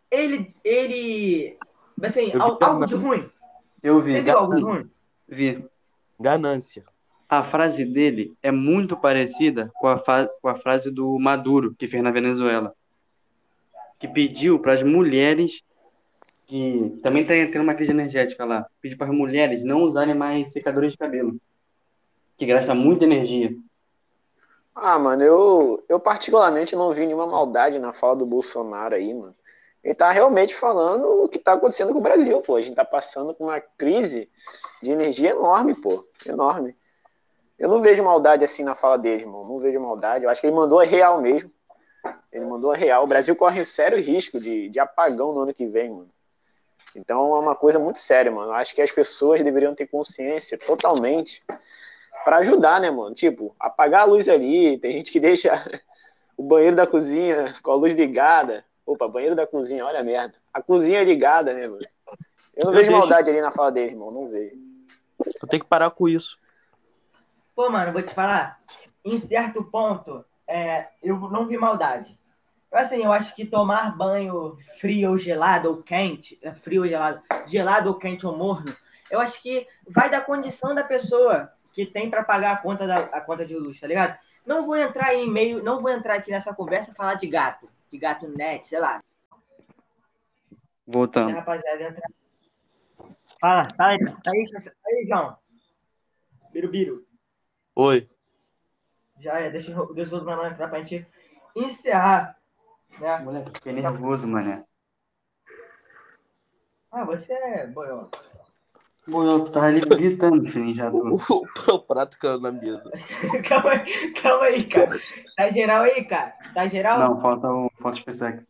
Ele. Ele. Assim, Eu vi al- algo de ruim. Eu vi. Você viu algo de ruim? Vi. Ganância. A frase dele é muito parecida com a, com a frase do Maduro, que fez na Venezuela. Que pediu para as mulheres, que também tem, tem uma crise energética lá, pediu para as mulheres não usarem mais secadores de cabelo, que gasta muita energia. Ah, mano, eu, eu particularmente não vi nenhuma maldade na fala do Bolsonaro aí, mano. Ele tá realmente falando o que tá acontecendo com o Brasil, pô. A gente tá passando por uma crise de energia enorme, pô. Enorme. Eu não vejo maldade assim na fala dele, irmão. Não vejo maldade. Eu acho que ele mandou a real mesmo. Ele mandou a real. O Brasil corre um sério risco de, de apagão no ano que vem, mano. Então é uma coisa muito séria, mano. Eu acho que as pessoas deveriam ter consciência totalmente para ajudar, né, mano? Tipo, apagar a luz ali. Tem gente que deixa o banheiro da cozinha com a luz ligada. Opa, banheiro da cozinha, olha a merda. A cozinha é ligada, né, mano? Eu não Eu vejo deixo- maldade ali na fala dele, irmão. Não vejo. Eu tenho que parar com isso. Pô, mano, vou te falar. Em certo ponto, é, eu não vi maldade. Assim, eu acho que tomar banho frio ou gelado ou quente, é, frio ou gelado, gelado ou quente ou morno, eu acho que vai da condição da pessoa que tem para pagar a conta, da, a conta de luz, tá ligado? Não vou entrar em meio, não vou entrar aqui nessa conversa e falar de gato, de gato net, sei lá. Voltando. rapaziada entrar. Fala, fala aí, aí, aí, João. Birubiru. Oi. Já é, deixa, o- deixa o outro entrar pra gente encerrar. Né? Moleque, fiquei nervoso, mané. Ah, você é boião. Pô, eu tava ali gritando, filho, já. O, o, o prato caiu na mesa. calma aí, calma aí, cara. Tá geral aí, cara? Tá geral? Não, falta o falta especial aqui.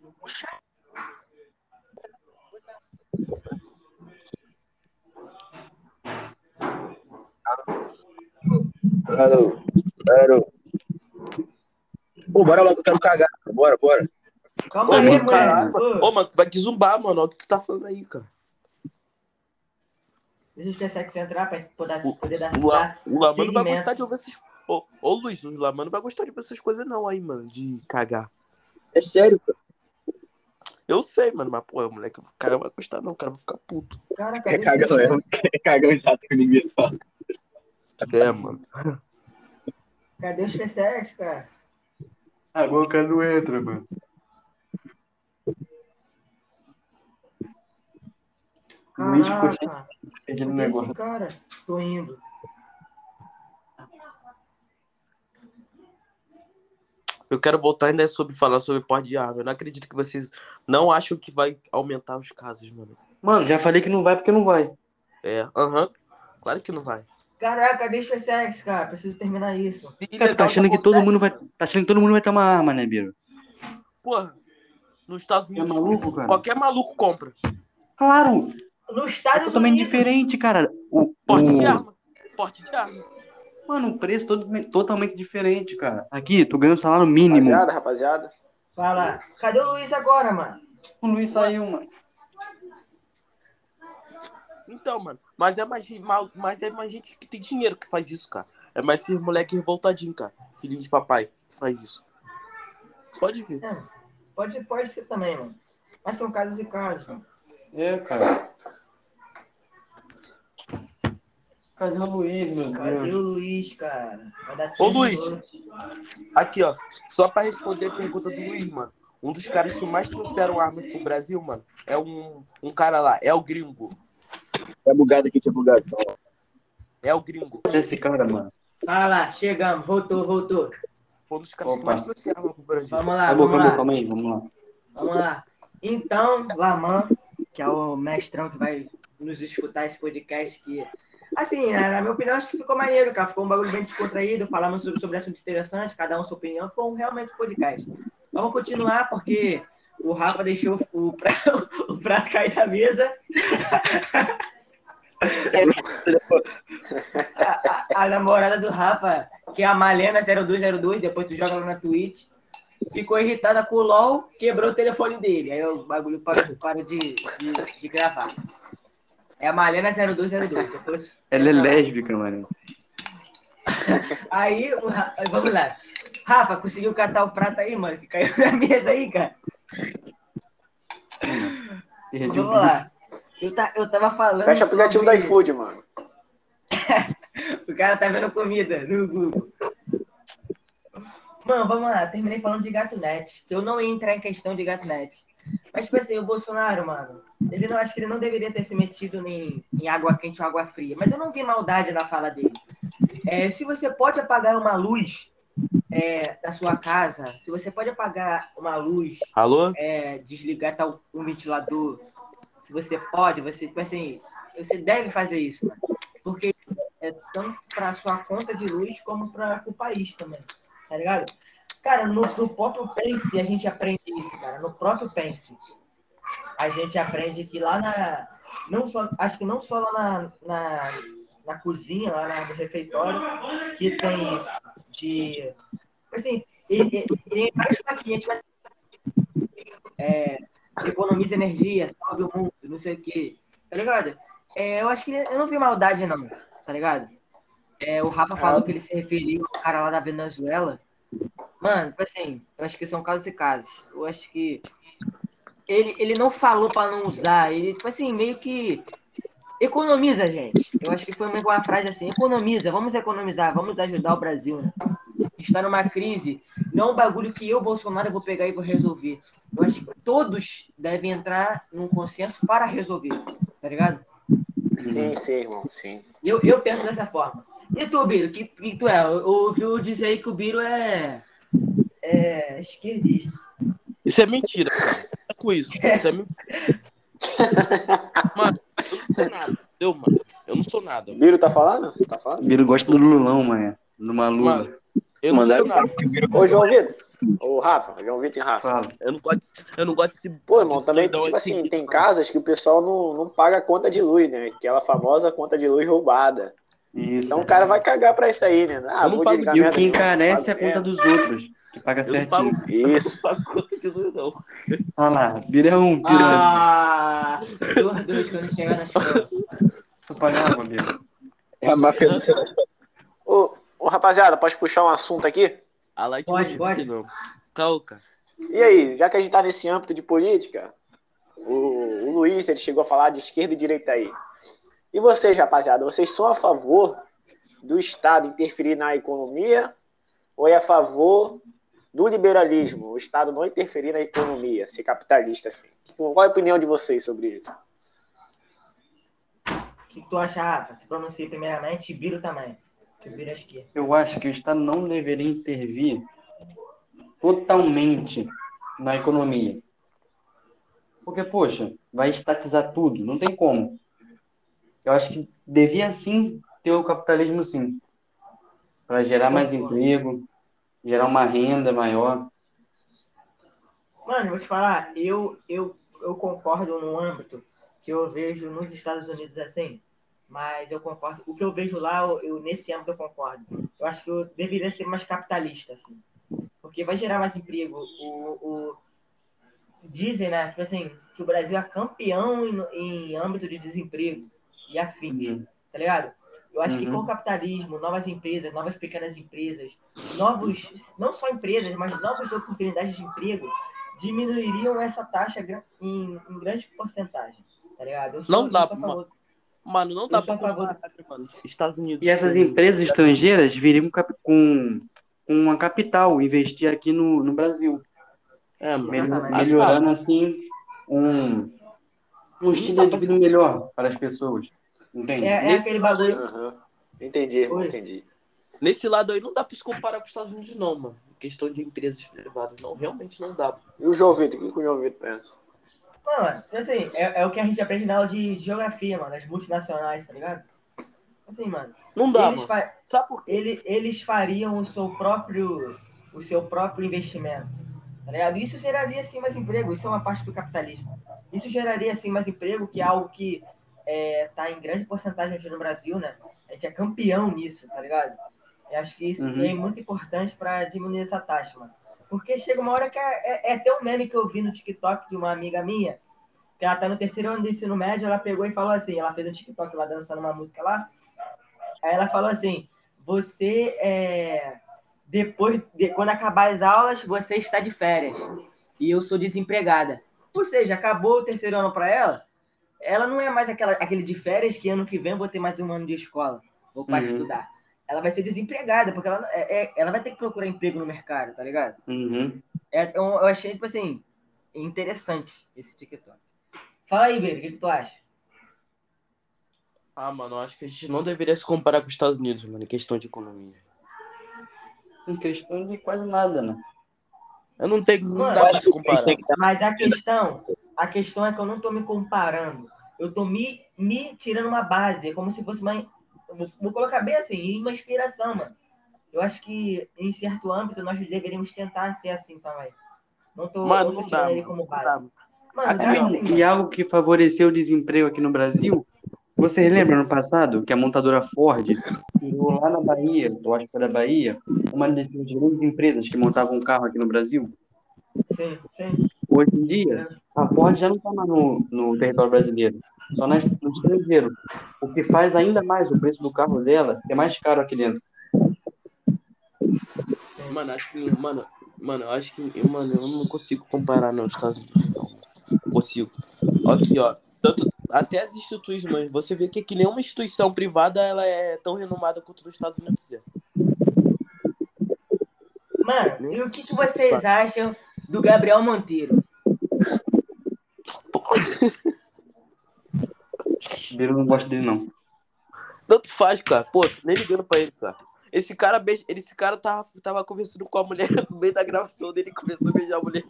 Alô, alô. Pô, bora logo, eu quero cagar. Bora, bora. Calma Ô, aí, mano, caralho. Ô, Ô, mano, tu vai que zumbar, mano. Olha o que tu tá falando aí, cara. Deixa eu esquecer que você entrar pra poder, O, poder dar. o, La, dar o Lamano vai gostar de ouvir essas. Ô, ô Luiz, o Lamano vai gostar de ver essas coisas, não, aí, mano, de cagar. É sério, cara. Eu sei, mano, mas, pô, o moleque, o cara vai gostar, não, o cara vai ficar puto. Caraca, É cagão, é, é cagão exato que ninguém fala. É, mano. Cadê o SpaceX, cara? Agora o cara não entra, mano. Luiz Caraca, pedindo esse negócio. cara? Tô indo. Eu quero voltar ainda sobre falar sobre porte de arma. Eu não acredito que vocês não acham que vai aumentar os casos, mano. Mano, já falei que não vai porque não vai. É, aham. Claro que não vai. Caraca, cadê o SpaceX, cara? Preciso terminar isso. Cara, tá achando que todo mundo vai. mano. Tá achando que todo mundo vai ter uma arma, né, Biro? Porra, nos Estados É Unidos, maluco, cara? qualquer maluco compra. Claro! Nos É Estados totalmente Unidos. diferente, cara. O, Porte o- de arma. Porte de arma. Mano, o preço todo, totalmente diferente, cara. Aqui, tu ganha um salário mínimo. Rapaziada, rapaziada. Fala. Cadê o Luiz agora, mano? O Luiz saiu, mano. Então, mano. Mas é mais, mal- mas é mais gente que tem dinheiro que faz isso, cara. É mais esses moleque revoltadinho, cara. Filhinho de papai que faz isso. Pode ver. É, pode, pode ser também, mano. Mas são casos e casos, mano. É, cara. Cadê o Luiz, meu Cadê Deus? o Luiz, cara? Ô, Luiz. Aqui, ó. Só pra responder a pergunta do Luiz, mano. Um dos caras que mais trouxeram armas pro Brasil, mano, é um, um cara lá. É o gringo. Tá bugado aqui, tinha bugado. É o gringo. Esse cara, mano. Ah lá, chegamos. Voltou, voltou. Foi um dos caras que Opa. mais trouxeram arma pro Brasil. Vamos lá, Acabou, vamos lá. calma aí, vamos lá. Vamos lá. Então, Laman, que é o mestrão que vai nos escutar esse podcast, que, assim, na minha opinião, acho que ficou maneiro, cara. Ficou um bagulho bem descontraído, falamos sobre, assuntos interessantes, cada um sua opinião. Um, realmente um podcast. Vamos continuar, porque o Rafa deixou o prato, o prato cair da mesa. a, a- a namorada do Rafa, que é a Malena0202, depois tu joga lá na Twitch, ficou irritada com o LOL, quebrou o telefone dele. Aí o bagulho parou, parou de, de, de gravar. É a Malena0202. Depois... Ela é lésbica, mano. Aí, vamos lá. Rafa, conseguiu catar o prato aí, mano, que caiu na mesa aí, cara? Vamos lá. Eu, tá, eu tava falando. Fecha o aplicativo do sobre- iFood, mano. O cara tá vendo comida no Google. Mano, vamos lá. Terminei falando de GatoNet. Que eu não ia entrar em questão de GatoNet. Mas, tipo assim, o Bolsonaro, mano, ele não acho que ele não deveria ter se metido em, em água quente ou água fria. Mas eu não vi maldade na fala dele. É, se você pode apagar uma luz é, da sua casa, se você pode apagar uma luz Alô? é, desligar tal um ventilador. Se você pode, você, tipo assim, você deve fazer isso, mano. Porque é tanto para sua conta de luz como para o país também, tá ligado? Cara, no, no próprio Pense a gente aprende isso, cara. No próprio Pense a gente aprende que lá na. Não só, acho que não só lá na, na, na cozinha, lá na- no refeitório, que tem isso. De. Assim, tem várias plaquinhas, mas é, economiza energia, salve o mundo, não sei o quê. Tá ligado? É, eu acho que eu não vi maldade, não, tá ligado? É, o Rafa falou que ele se referiu ao cara lá da Venezuela. Mano, tipo assim, eu acho que são casos e casos. Eu acho que ele, ele não falou pra não usar, ele, tipo assim, meio que economiza, gente. Eu acho que foi uma frase assim, economiza, vamos economizar, vamos ajudar o Brasil, né? Está numa crise, não é um bagulho que eu, Bolsonaro, vou pegar e vou resolver. Eu acho que todos devem entrar num consenso para resolver, tá ligado? Sim, sim, irmão, sim. Eu, eu penso dessa forma. E tu, Biro, que, que tu é? Eu ouviu dizer aí que o Biro é, é esquerdista. Isso é mentira, cara. Com isso. Isso é. Mano, eu não sou nada. Eu, mano. Eu não sou nada. Biro tá falando? Tá falando? Biro gosta do Lulão, mano. Numa lula. Mano, eu não Mandaram sou nada. Ô, João Vitor. Ô, Rafa, João Vitor e Rafa. Fala. Eu não gosto, de- eu não gosto desse. Pô, irmão, desse também, tipo assim, assim. tem casas que o pessoal não, não paga a conta de luz, né? Aquela famosa conta de luz roubada. Isso. Então o cara vai cagar pra isso aí, né? Ah, Eu não pago E o que encarece é a conta dos outros. Que paga Eu não pago, certinho. eu Isso. não pago conta de luz, não. Olha lá, é um. Ah, os dois quando chegar na escola. Tu pagava, Biro. É a máfia do. Ô, ô, rapaziada, pode puxar um assunto aqui? A Light Pode, não pode. não. Calca. E aí, já que a gente tá nesse âmbito de política, o, o Luiz ele chegou a falar de esquerda e direita aí. E vocês, rapaziada, vocês são a favor do Estado interferir na economia ou é a favor do liberalismo, o Estado não interferir na economia, ser capitalista assim? Qual é a opinião de vocês sobre isso? O que, que tu acha, Rafa? Se pronuncia primeiramente e Biro também. Biro esquerda. Eu acho que o Estado não deveria intervir totalmente na economia. Porque, poxa, vai estatizar tudo, não tem como. Eu acho que devia sim ter o capitalismo sim. Para gerar mais emprego, gerar uma renda maior. Mano, vou te falar, eu, eu, eu concordo no âmbito que eu vejo nos Estados Unidos assim, mas eu concordo. O que eu vejo lá, eu, eu- nesse âmbito eu concordo. Eu acho que eu deveria ser mais capitalista, assim. Porque vai gerar mais emprego. O, o- dizem, né, tipo assim, que o Brasil é campeão em, em âmbito de desemprego. e afins, Uhum. tá ligado? Eu acho que Uhum. com o capitalismo, novas empresas, novas pequenas empresas, novos, não só empresas, mas novas oportunidades de emprego, diminuiriam essa taxa em, em grande porcentagem, tá ligado? Eu sou, Não eu dá, favor- Mano, não dá Eu sou pra a favor comparar, mano. Estados Unidos. E essas empresas estrangeiras viriam com, com uma capital investir aqui no, no Brasil. É, mano. Melhorando assim um, um estilo de vida melhor para as pessoas. Entende? É, é Nesse aquele lado aí, bagulho. Aham. Entendi, irmão, entendi. Nesse lado aí não dá pra se comparar com os Estados Unidos, não, mano. Questão de empresas privadas, não. Realmente não dá. E o João Vitor, o que o João Vitor pensa? Mano, assim, é, é o que a gente aprende na aula de geografia, mano, as multinacionais, tá ligado? Assim, mano, Não dá, eles, mano. Sabe por quê? ele- eles fariam o seu próprio o seu próprio investimento, tá ligado? Isso geraria, sim, mais emprego, isso é uma parte do capitalismo. Isso geraria, sim, mais emprego, que é algo que é, tá em grande porcentagem hoje no Brasil, né? A gente é campeão nisso, tá ligado? Eu acho que isso Uhum. é muito importante para diminuir essa taxa, mano. Porque chega uma hora que é, é, é até um meme que eu vi no TikTok de uma amiga minha, que ela tá no terceiro ano do ensino médio, ela pegou e falou assim, ela fez um TikTok lá dançando uma música lá, aí ela falou assim, você é depois de, quando acabar as aulas, você está de férias e eu sou desempregada. Ou seja, acabou o terceiro ano para ela, ela não é mais aquela, aquele de férias que ano que vem eu vou ter mais um ano de escola, vou para Uhum. estudar. Ela vai ser desempregada, porque ela, é, é- ela vai ter que procurar emprego no mercado, tá ligado? Uhum. É, eu, eu achei, tipo assim, interessante esse TikTok. Fala aí, Beiro, o que, que tu acha? Ah, mano, eu acho que a gente não deveria se comparar com os Estados Unidos, mano, em questão de economia. Em questão de quase nada, né? Eu não tenho. Não Mano, dá pra se comparar. Mas a questão, a questão é que eu não tô me comparando. Eu tô me, me tirando uma base. É como se fosse uma. Vou, vou colocar bem assim, uma inspiração, mano. Eu acho que em certo âmbito nós deveríamos tentar ser assim também. Não tô, Mano, não tirando dá, ele mano. como base. dá. Mano, Aqui, assim, E mano. algo que favoreceu o desemprego aqui no Brasil, vocês lembram no passado que a montadora Ford criou lá na Bahia, eu acho que foi da Bahia, uma das grandes empresas que montavam um carro aqui no Brasil? Sim, sim. Hoje em dia, a Ford já não está mais no, no território brasileiro, só no estrangeiro. O que faz ainda mais o preço do carro dela ser mais caro aqui dentro. Mano, acho que. Mano, mano, eu acho que. Mano, eu não consigo comparar nos Estados Unidos, não. Não consigo. Aqui, ó. Tanto, até as instituições, mano. Você vê que, que nenhuma instituição privada ela é tão renomada quanto os Estados Unidos. é. Mano, e o que, que vocês acham do Gabriel Monteiro? Biro não gosta dele, não. Tanto faz, cara. Pô, nem ligando pra ele, cara. Esse cara, esse cara tava, tava conversando com a mulher no meio da gravação dele e começou a beijar a mulher.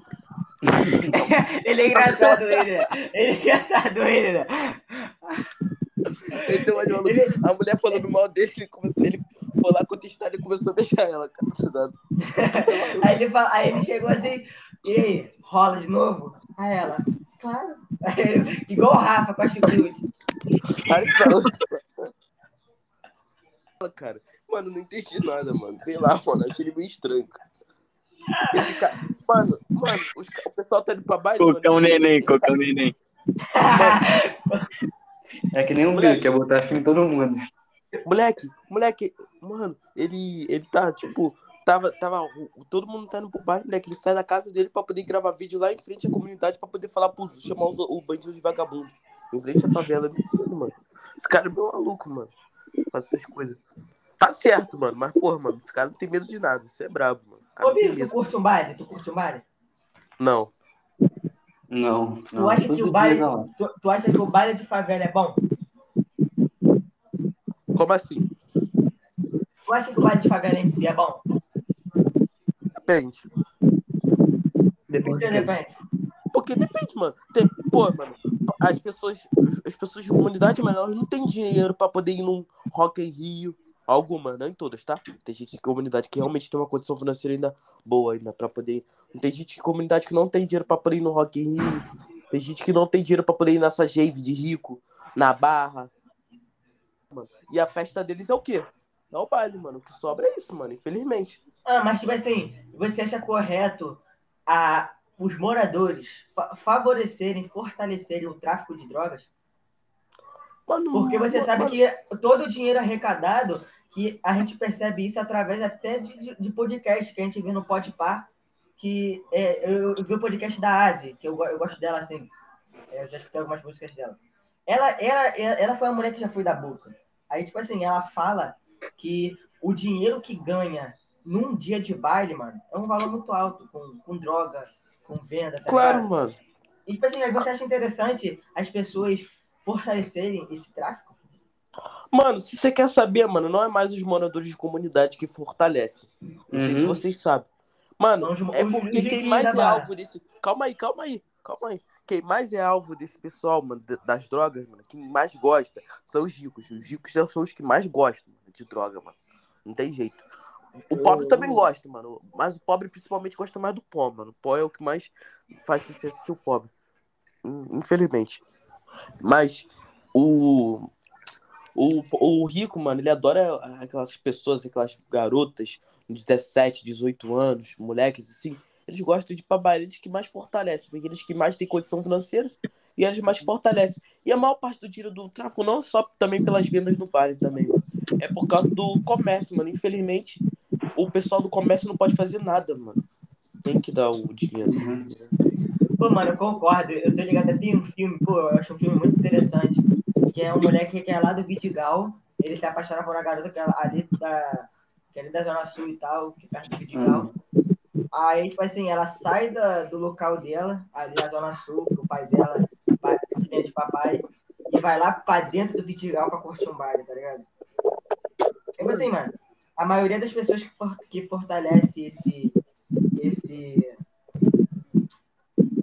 Ele é engraçado, ele, né? Ele é engraçado, ele, né? Ele deu uma de maluco. Ele- A mulher falando mal dele, ele, começou, ele foi lá contestar e começou a beijar ela, cara. Aí ele, fala, aí ele chegou assim, e aí, rola de novo? Aí ela, claro. Igual o Rafa com a nossa. Cara, mano, não entendi nada, mano. Sei lá, mano, achei ele meio estranho, cara. Esse cara, mano, mano, os o pessoal tá indo pra baile, mano. Cocão neném, cocão neném. É que nem um Biro, quer botar fim em todo mundo. Moleque, moleque, mano, ele, ele tá, tipo, tava, tava, todo mundo tá indo pro baile, moleque, ele sai da casa dele pra poder gravar vídeo lá em frente à comunidade pra poder falar pro, chamar os, o bandido de vagabundo. Em frente à favela, mentira, mano. Esse cara é meio maluco, mano. Faz essas coisas. Tá certo, mano, mas, porra, mano, esse cara não tem medo de nada, isso é brabo, mano. Cara Ô, Biro, tu curte um baile? Tu curte um baile? Não. Não. Tu não, acha que o baile, tu, tu acha que o baile de favela é bom? Como assim? Tu acha que o baile de favela em si é bom? Depende. Por Depende depende? Porque depende, mano. Tem, pô, mano, as pessoas, as pessoas de comunidade, mano, elas não têm dinheiro pra poder ir num Rock em Rio. Alguma, não em todas, tá? Tem gente de comunidade que realmente tem uma condição financeira ainda boa ainda pra poder ir. Tem gente de comunidade que não tem dinheiro pra poder ir no Rock in Rio. Tem gente que não tem dinheiro pra poder ir nessa Jave de rico, na barra. Mano. E a festa deles é o quê? É o baile, mano. O que sobra é isso, mano, infelizmente. Ah, mas tipo assim, você acha correto a, os moradores fa- favorecerem, fortalecerem o tráfico de drogas? Mano, Porque você mano, sabe mano, que todo o dinheiro arrecadado, que a gente percebe isso através até de, de, podcast que a gente vê no Podpah, que é, eu, eu vi o podcast da Asi, que eu, eu gosto dela assim. É, Eu já escutei algumas músicas dela. Ela, ela, ela, ela foi uma mulher que já foi da boca. Aí, tipo assim, ela fala que o dinheiro que ganha num dia de baile, mano, é um valor muito alto, com, com droga, com venda, tá Claro, ligado? mano. E, tipo assim, você acha interessante as pessoas fortalecerem esse tráfico? Mano, se você quer saber, mano, não é mais os moradores de comunidade que fortalecem. Não sei se Uhum. vocês sabem. Mano, Não, é porque quem mais é barra. alvo desse. Calma aí, calma aí, calma aí. Quem mais é alvo desse pessoal, mano, das drogas, mano, quem mais gosta são os ricos. Os ricos já são os que mais gostam mano, de droga, mano. Não tem jeito. O pobre também gosta, mano. Mas o pobre principalmente gosta mais do pó, mano. O pó é o que mais faz sucesso do pobre. In- Infelizmente. Mas o, o, o rico, mano, ele adora aquelas pessoas, aquelas garotas de 17, 18 anos, moleques assim. Eles gostam de eles que mais fortalecem, porque eles que mais têm condição financeira e eles mais fortalecem. E a maior parte do dinheiro do tráfico não é só também pelas vendas no baile também, mano. É por causa do comércio, mano. Infelizmente, o pessoal do comércio não pode fazer nada, mano. Tem que dar o dinheiro. Pô, mano, eu concordo. Eu tô ligado. Tem um filme, pô, eu acho um filme muito interessante. Que é um moleque que é lá do Vidigal. Ele se apaixona por uma garota que é ali da, que é ali da Zona Sul e tal, que é perto do Vidigal. Aí, tipo assim, ela sai da, do local dela, ali na Zona Sul, que o pai dela, pai, filha de papai, e vai lá pra dentro do Vidigal pra curtir um baile, tá ligado? Tipo assim, mano, a maioria das pessoas que, for, que fortalece esse, esse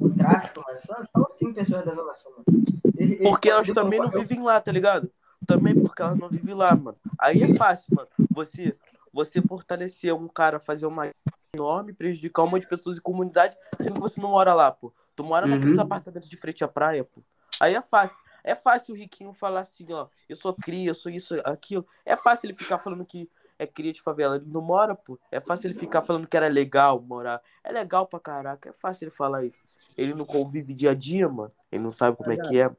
o tráfico, mano, são, são sim pessoas da Zona Sul, mano. Eles- eles Porque elas podem- também não vivem lá, tá ligado? Também porque elas não vivem lá, mano. Aí é fácil, mano. Você, você fortalecer um cara, fazer uma enorme, prejudicar um monte de pessoas e comunidade, sendo que você não mora lá, pô. Tu mora Uhum. naqueles apartamentos de frente à praia, pô. Aí é fácil. É fácil o riquinho falar assim, ó, eu sou cria, eu sou isso, aquilo. É fácil ele ficar falando que é cria de favela. Ele não mora, pô. É fácil ele ficar falando que era legal morar. É legal pra caraca. É fácil ele falar isso. Ele não convive dia a dia, mano. Ele não sabe como é que é.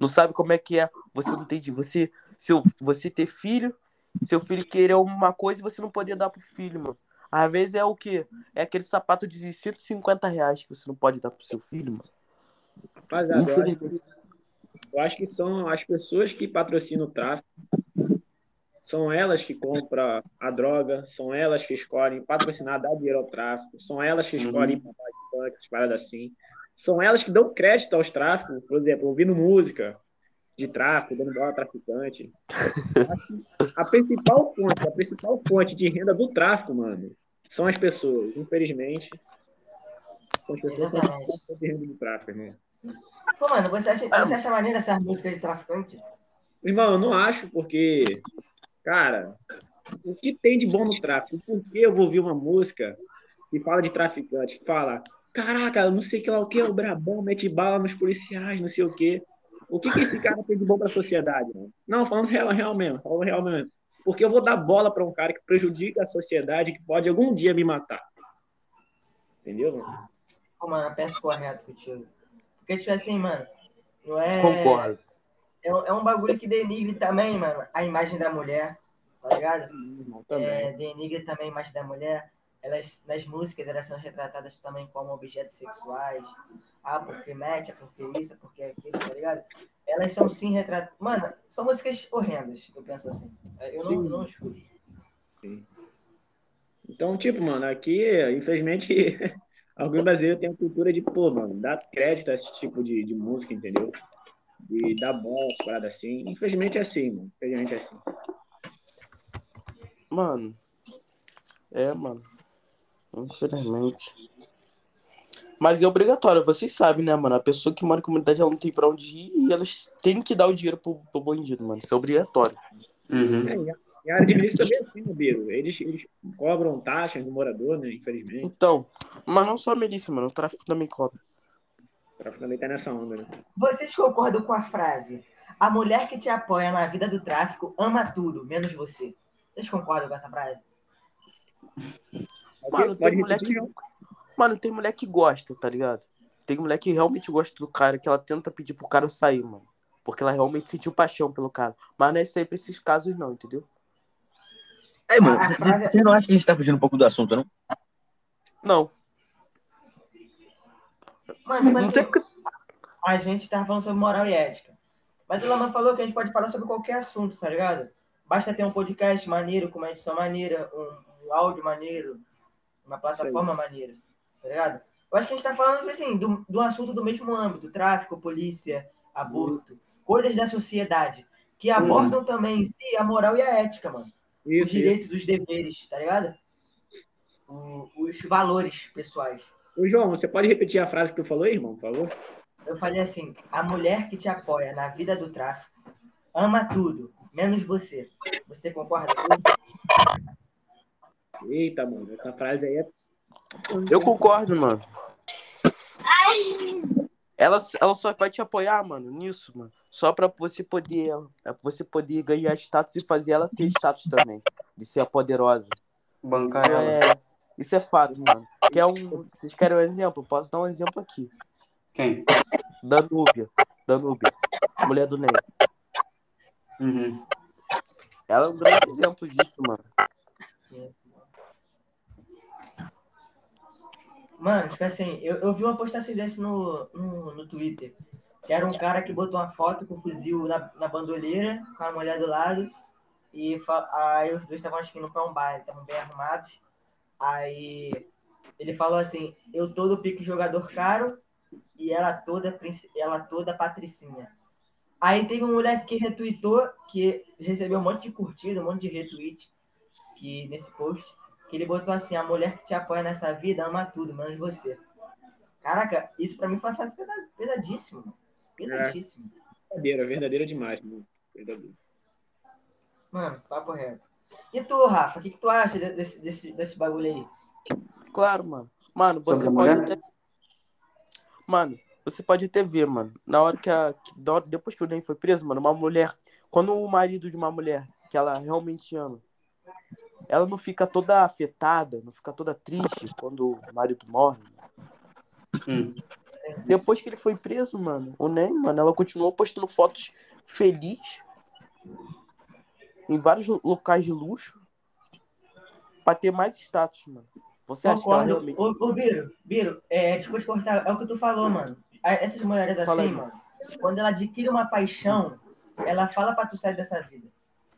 Não sabe como é que é. Você não entende. Você, seu, você ter filho, seu filho querer uma coisa e você não poder dar pro filho, mano. Às vezes é o quê? É aquele sapato de 150 reais que você não pode dar pro seu filho, mano. Rapaziada, eu acho, que, eu acho que são as pessoas que patrocinam o tráfico, são elas que compram a droga, são elas que escolhem patrocinar, dar dinheiro ao tráfico, são elas que escolhem Uhum. papai essas paradas assim. São elas que dão crédito aos tráficos, por exemplo, ouvindo música de tráfico, dando bola a traficante. A principal fonte, a principal fonte de renda do tráfico, mano, são as pessoas, infelizmente. São as pessoas que são a fonte de renda do tráfico, irmão. Pô, mano, você acha, você acha maneira essas músicas de traficante? Irmão, eu não acho, porque, cara, o que tem de bom no tráfico? Por que eu vou ouvir uma música que fala de traficante, que fala, caraca, não sei que lá o que, o Brabão mete bala nos policiais, não sei o quê. O que, que esse cara tem de bom pra sociedade, mano? Não, falando real, real mesmo, falando real mesmo. Porque eu vou dar bola pra um cara que prejudica a sociedade, que pode algum dia me matar. Entendeu, mano? Pô, mano, eu penso correto contigo. Porque, tipo assim, mano, não é. Concordo. É, um- é um bagulho que denigre também, mano, a imagem da mulher, tá ligado? Também. É, denigre também a imagem da mulher. Elas, nas músicas, elas são retratadas também como objetos sexuais. Ah, porque mete, é porque isso, é porque aquilo, tá ligado? Elas são sim retratadas. Mano, são músicas horrendas, eu penso assim. Eu não, Sim. não escuto. Sim. Então, tipo, mano, aqui, infelizmente, alguns brasileiros têm a cultura de, pô, mano, dar crédito a esse tipo de, de música, entendeu? De dar bola, parada assim. Infelizmente é assim, mano. Infelizmente é assim. Mano. É, mano. Infelizmente. Mas é obrigatório, vocês sabem, né, mano? A pessoa que mora em comunidade ela não tem pra onde ir e elas têm que dar o dinheiro pro, pro bandido, mano. Isso é obrigatório. Uhum. É, e a- área de milícia também é assim, né, Biro? Eles, eles cobram taxas do morador, né? Infelizmente. Então, mas não só a milícia, mano. O tráfico também cobra. Tráfico também tá nessa onda, né? Vocês concordam com a frase? A mulher que te apoia na vida do tráfico ama tudo, menos você. Vocês concordam com essa frase? Mano, tem mulher que. Mano, tem mulher que gosta, tá ligado? Tem mulher que realmente gosta do cara, que ela tenta pedir pro cara sair, mano. Porque ela realmente sentiu paixão pelo cara. Mas não é sempre esses casos, não, entendeu? Aí, mano, você- frase- você não acha que a gente tá fugindo um pouco do assunto, não? Não. Mano, Não sei assim, porque. a gente tava falando sobre moral e ética. Mas o Laman falou que a gente pode falar sobre qualquer assunto, tá ligado? Basta ter um podcast maneiro, com uma edição maneira, um, um áudio maneiro, uma plataforma maneira, tá ligado? Eu acho que a gente tá falando, tipo assim, do, do assunto do mesmo âmbito, tráfico, polícia, aborto, coisas da sociedade, que abordam também em si a moral e a ética, mano. Os Isso, isso. direitos, os deveres, tá ligado? O- os valores pessoais. Ô, João, você pode repetir a frase que tu falou, irmão, por favor? Eu falei assim: a mulher que te apoia na vida do tráfico ama tudo, menos você. Você concorda com isso? Eita, mano, essa frase aí é. Eu concordo, mano. Ela, ela só vai te apoiar, mano, nisso, mano. Só pra você poder, é você poder ganhar status e fazer ela ter status também. De ser a poderosa. Bancar ela. é, isso é fato, mano. Quer um, vocês querem um exemplo? Posso dar um exemplo aqui. Quem? Danúbia. Danúbia. Mulher do Ney. Uhum. Ela é um grande exemplo disso, mano. Mano, tipo assim, eu, eu vi uma postagem desse no, no, no Twitter. Que era um cara que botou uma foto com o fuzil na, na bandoleira, com a mulher do lado. E aí os dois estavam acho que pra um bar, estavam bem arrumados. Aí ele falou assim, eu todo pique jogador caro e ela toda, ela toda patricinha. Aí teve um moleque que retweetou, que recebeu um monte de curtida, um monte de retweet que, nesse post, que ele botou assim, a mulher que te apoia nessa vida ama tudo, menos você. Caraca, isso pra mim foi uma frase pesa- pesadíssima, mano. Pesadíssimo. Verdadeira, verdadeira demais, mano. Verdadeira. Mano, papo reto. E tu, Rafa, o que, que tu acha de- desse, desse, desse bagulho aí? Claro, mano. Mano, você Sobre pode até. Mano, você pode até ver, mano. Na hora que a. depois que o Ney foi preso, mano, uma mulher. Quando o marido de uma mulher que ela realmente ama, ela não fica toda afetada, não fica toda triste quando o marido morre. Hum. Depois que ele foi preso, mano, o Ney, mano, ela continuou postando fotos feliz em vários lo- locais de luxo pra ter mais status, mano. Você acha que ela Concordo. realmente. Ô, ô, Biro, Biro, é, desculpa te cortar, é o que tu falou, mano. A- Essas mulheres assim, aí. mano, quando ela adquire uma paixão, ela fala pra tu sair dessa vida,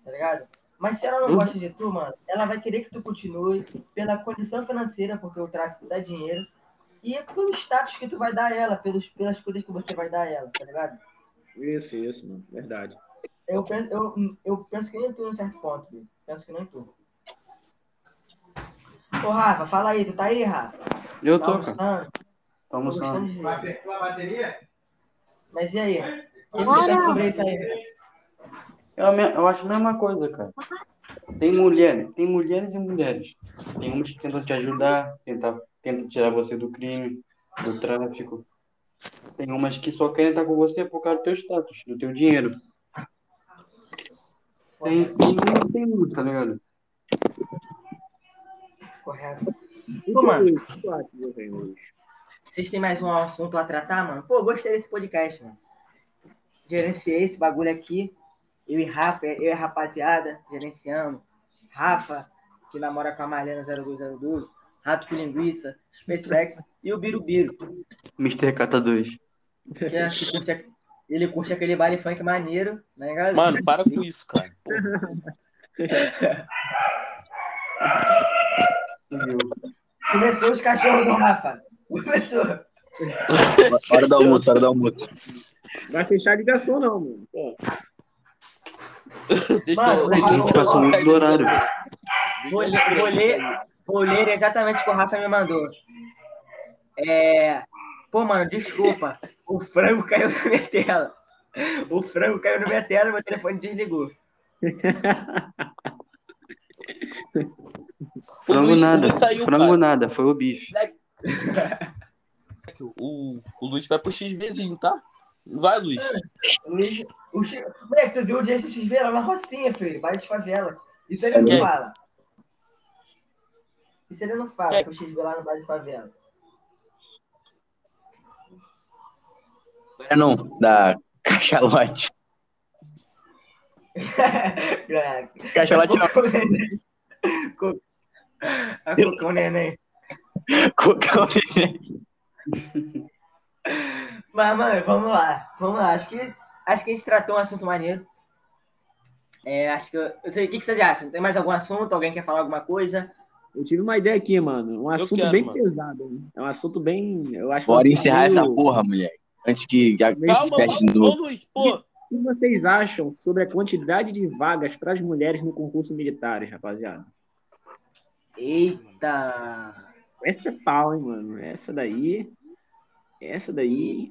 tá ligado? Mas se ela não Uhum. gosta de tu, mano, ela vai querer que tu continue pela condição financeira, porque o tráfico dá dinheiro, e pelo status que tu vai dar a ela, pelos, pelas coisas que você vai dar a ela, tá ligado? Isso, isso, mano. Verdade. Eu penso, eu, eu penso que nem tu em um certo ponto. Penso que nem tu. Ô, Rafa, fala aí, tu tá aí, Rafa? Eu Tá tô, almoçando? Tô Tô almoçando. de ver. Apertou a bateria? Mas e aí? O que você pensa sobre isso aí? velho? Eu, eu acho a mesma coisa, cara. Tem mulher, tem mulheres e mulheres. Tem umas que tentam te ajudar, tentam, tentam tirar você do crime, do tráfico. Tem umas que só querem estar com você por causa do teu status, do teu dinheiro. Tem, tem, tem um, tá ligado? Correto. Tu, mano. Vocês têm mais um assunto a tratar, mano? Pô, gostei desse podcast, mano. Gerenciei esse bagulho aqui. Eu e Rafa, eu e a rapaziada, gerenciando. Rafa, que namora com a Marlena 0202. Rato que linguiça, SpaceX e o Birubiru, Mr. Cata 2. que, é, que curte, ele curte aquele baile funk maneiro, né, galera? Mano, para com isso, cara. Pô, Começou os cachorros do Rafa. Começou. Hora do almoço, hora do almoço. Vai fechar a ligação, não, mano. Pô, Deixa Mano, eu. a gente passou muito do horário. Vou ler, vou ler, vou ler exatamente o que o Rafa me mandou. É... Pô, mano, desculpa. O frango caiu na minha tela. O frango caiu na minha tela e meu telefone desligou. Frango Luiz- nada. Saiu, Frango cara. nada, foi o bife. O, o Luiz vai pro XVzinho, tá? Vai, Luiz. Luiz, o Chico... Moleque, tu viu o DSXV lá na Rocinha, filho? Bairro de favela. Isso ele não Quem? fala. Isso ele não fala, Quem? que o XV lá no bairro de favela. É não, da Cachalote. É, Cachalote não. Cocô neném. Co- A cocô neném. Cocão neném. Mas, mano, vamos lá. Vamos lá. Acho que, acho que a gente tratou um assunto maneiro. É, acho que. Eu, eu sei, o que, que vocês acham? Tem mais algum assunto? Alguém quer falar alguma coisa? Eu tive uma ideia aqui, mano. Um assunto quero, bem mano. pesado. né? É um assunto bem. Eu acho que Bora encerrar meio- essa porra, mulher. Antes que já Calma, feche de novo. Luiz, pô. O que vocês acham sobre a quantidade de vagas para as mulheres no concurso militares, rapaziada? Eita! Essa é pau, hein, mano? Essa daí. Essa daí.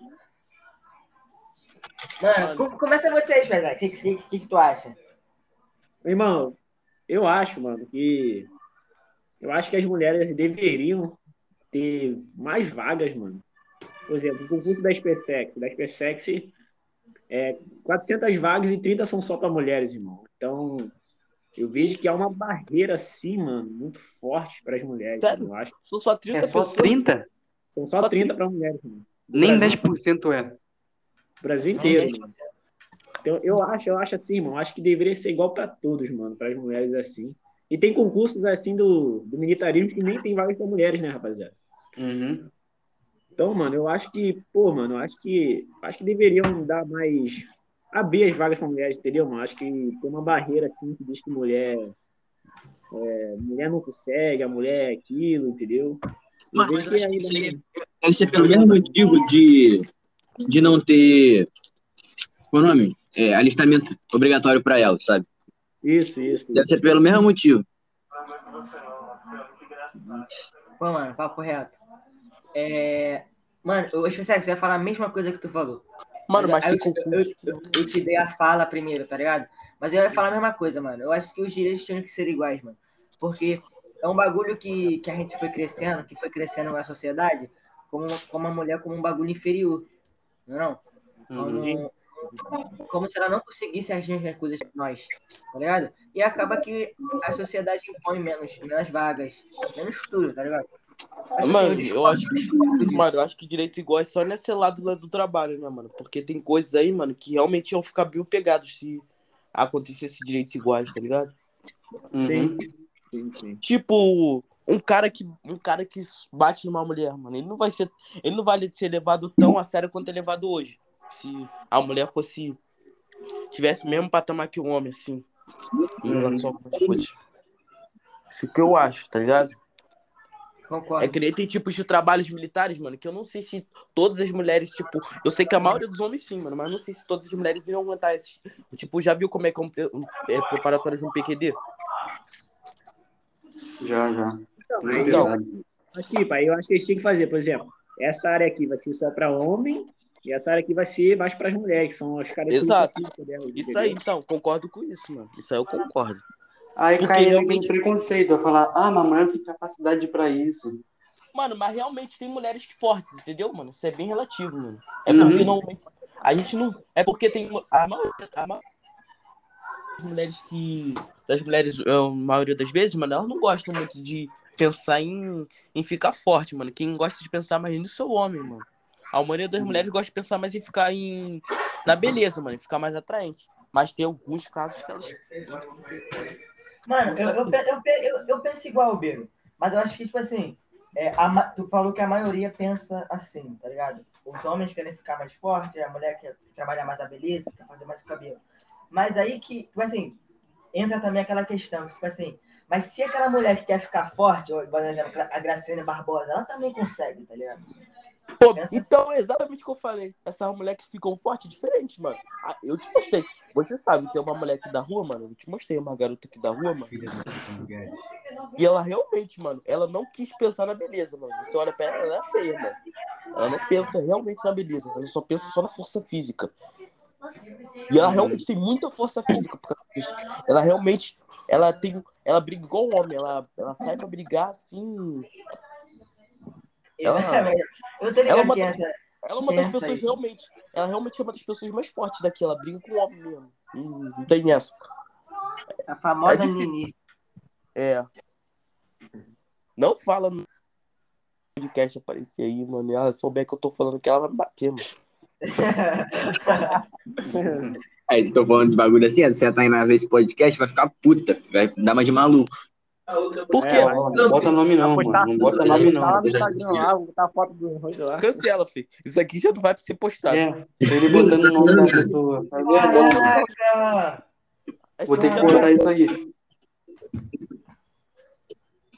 Mano, com- começa vocês, Pedro. O que, que, que, que tu acha? Meu irmão, eu acho, mano, que. Eu acho que as mulheres deveriam ter mais vagas, mano. Por exemplo, o concurso da SpaceX. Da SpaceX é 400 vagas e 30 são só para mulheres, irmão. Então, eu vejo que há uma barreira, assim, mano, muito forte para as mulheres. Sério? Eu acho São só 30 É só pessoas. 30? são só Só 30 para mulheres, mano. Nem Brasil. 10% é. O Brasil inteiro, mano. Então, eu acho, eu acho assim, mano. Acho que deveria ser igual para todos, mano. Para as mulheres assim. E tem concursos assim do, do militarismo que nem tem vagas para mulheres, né, rapaziada? Uhum. Então, mano, eu acho que, pô, mano, eu acho que acho que deveriam dar mais abrir as vagas para mulheres, entendeu, mano? Acho que tem uma barreira assim que diz que mulher é, mulher não consegue, a mulher é aquilo, entendeu? Vejo mas que ainda isso aí Deve ser pelo mesmo motivo de, de não ter. Qual é o nome? É, alistamento obrigatório pra ela, sabe? Isso, isso. Deve ser pelo mesmo motivo. Pô, mano, papo reto. É... Mano, eu acho que você vai falar a mesma coisa que tu falou. Mano, mas tem eu, eu, eu, eu te dei a fala primeiro, tá ligado? Mas eu ia falar a mesma coisa, mano. Eu acho que os direitos tinham que ser iguais, mano. Porque é um bagulho que, que a gente foi crescendo, que foi crescendo na sociedade, como, como a mulher como um bagulho inferior. Não é não? Uhum. Como, como se ela não conseguisse as mesmas coisas que nós, tá ligado? E acaba que a sociedade impõe menos, menos vagas, menos tudo, tá ligado? Que Mano, eu acho disso. Mano, eu acho que direitos iguais só nesse lado lá do trabalho, né, mano? Porque tem coisas aí, mano, que realmente iam ficar bem pegados se acontecesse direitos iguais, tá ligado? Uhum. Sim, sim, sim. Tipo, um cara que um cara que bate numa mulher, mano, ele não vai ser, ele não vai ser levado tão a sério quanto é levado hoje. Se a mulher fosse tivesse o mesmo patamar que o homem, assim, em relação a algumas coisas. Isso que eu acho, tá ligado? Concordo. É que nem tem tipos de trabalhos militares, mano, que eu não sei se todas as mulheres, tipo, eu sei que a maioria dos homens sim, mano, mas não sei se todas as mulheres iam aguentar esses. Tipo, já viu como é que é um, um é, preparatório de um PQD? Já, já. Então, Então. Mas, tipo, aí eu acho que eles tinham que fazer, por exemplo, essa área aqui vai ser só para homem e essa área aqui vai ser mais para as mulheres, que são as características Exato. delas, Isso aí, então, concordo com isso, mano. Isso aí eu concordo. Aí Porque cai realmente- em preconceito, vai falar, ah, mamãe tem capacidade pra isso. Mano, mas realmente tem mulheres fortes, entendeu, mano? Isso é bem relativo, mano. É Uhum. porque normalmente. A gente não. É porque tem. A maioria, a maioria das mulheres que. Das mulheres, a maioria das vezes, mano, elas não gostam muito de pensar em, em ficar forte, mano. Quem gosta de pensar mais nisso é o homem, mano. A maioria das mulheres gosta de pensar mais em ficar em. Na beleza, mano, em ficar mais atraente. Mas tem alguns casos que elas. Mano, eu, eu, eu, eu, penso igual, Biro. Mas eu acho que, tipo assim, é, a tu falou que a maioria pensa assim, tá ligado? Os homens querem ficar mais fortes, a mulher quer trabalhar mais a beleza, quer fazer mais o cabelo. Mas aí que, tipo assim, entra também aquela questão, tipo assim, mas se aquela mulher que quer ficar forte, ou, por exemplo, a Graciane Barbosa, ela também consegue, tá ligado? Pô, então é exatamente o que eu falei. Essas mulheres que ficam fortes, diferente, mano. Ah, eu te mostrei. Você sabe, tem uma mulher aqui da rua, mano. Eu te mostrei uma garota aqui da rua, mano. E ela realmente, mano, ela não quis pensar na beleza, mano. Você olha pra ela, ela é feia, mano. Ela não pensa realmente na beleza, ela só pensa só na força física. E ela realmente tem muita força física por causa disso. Ela realmente, ela tem, ela briga igual um homem, ela, ela sai pra brigar assim. Ela- Exatamente. Eu tô ligado ela é uma essa. Ela é uma das pessoas aí. realmente, ela realmente é uma das pessoas mais fortes daqui, ela briga com o homem mesmo. Não tem essa. A famosa É. Nini. É. Não fala no podcast aparecer aí, mano. E ela souber que eu tô falando que ela vai me bater, mano. Aí, se tô falando de bagulho assim, você tá indo ver esse podcast, vai ficar puta, vai dar mais de maluco. Por quê? É, Não bota nome não, postar- mano. Não bota nome lá não. no Instagram lá, vou botar a foto do rosto lá. Cancela, filho. Isso aqui já não vai ser postado. É, ele botando o nome da pessoa. Tá? Caraca! Vou ter que cortar isso aí.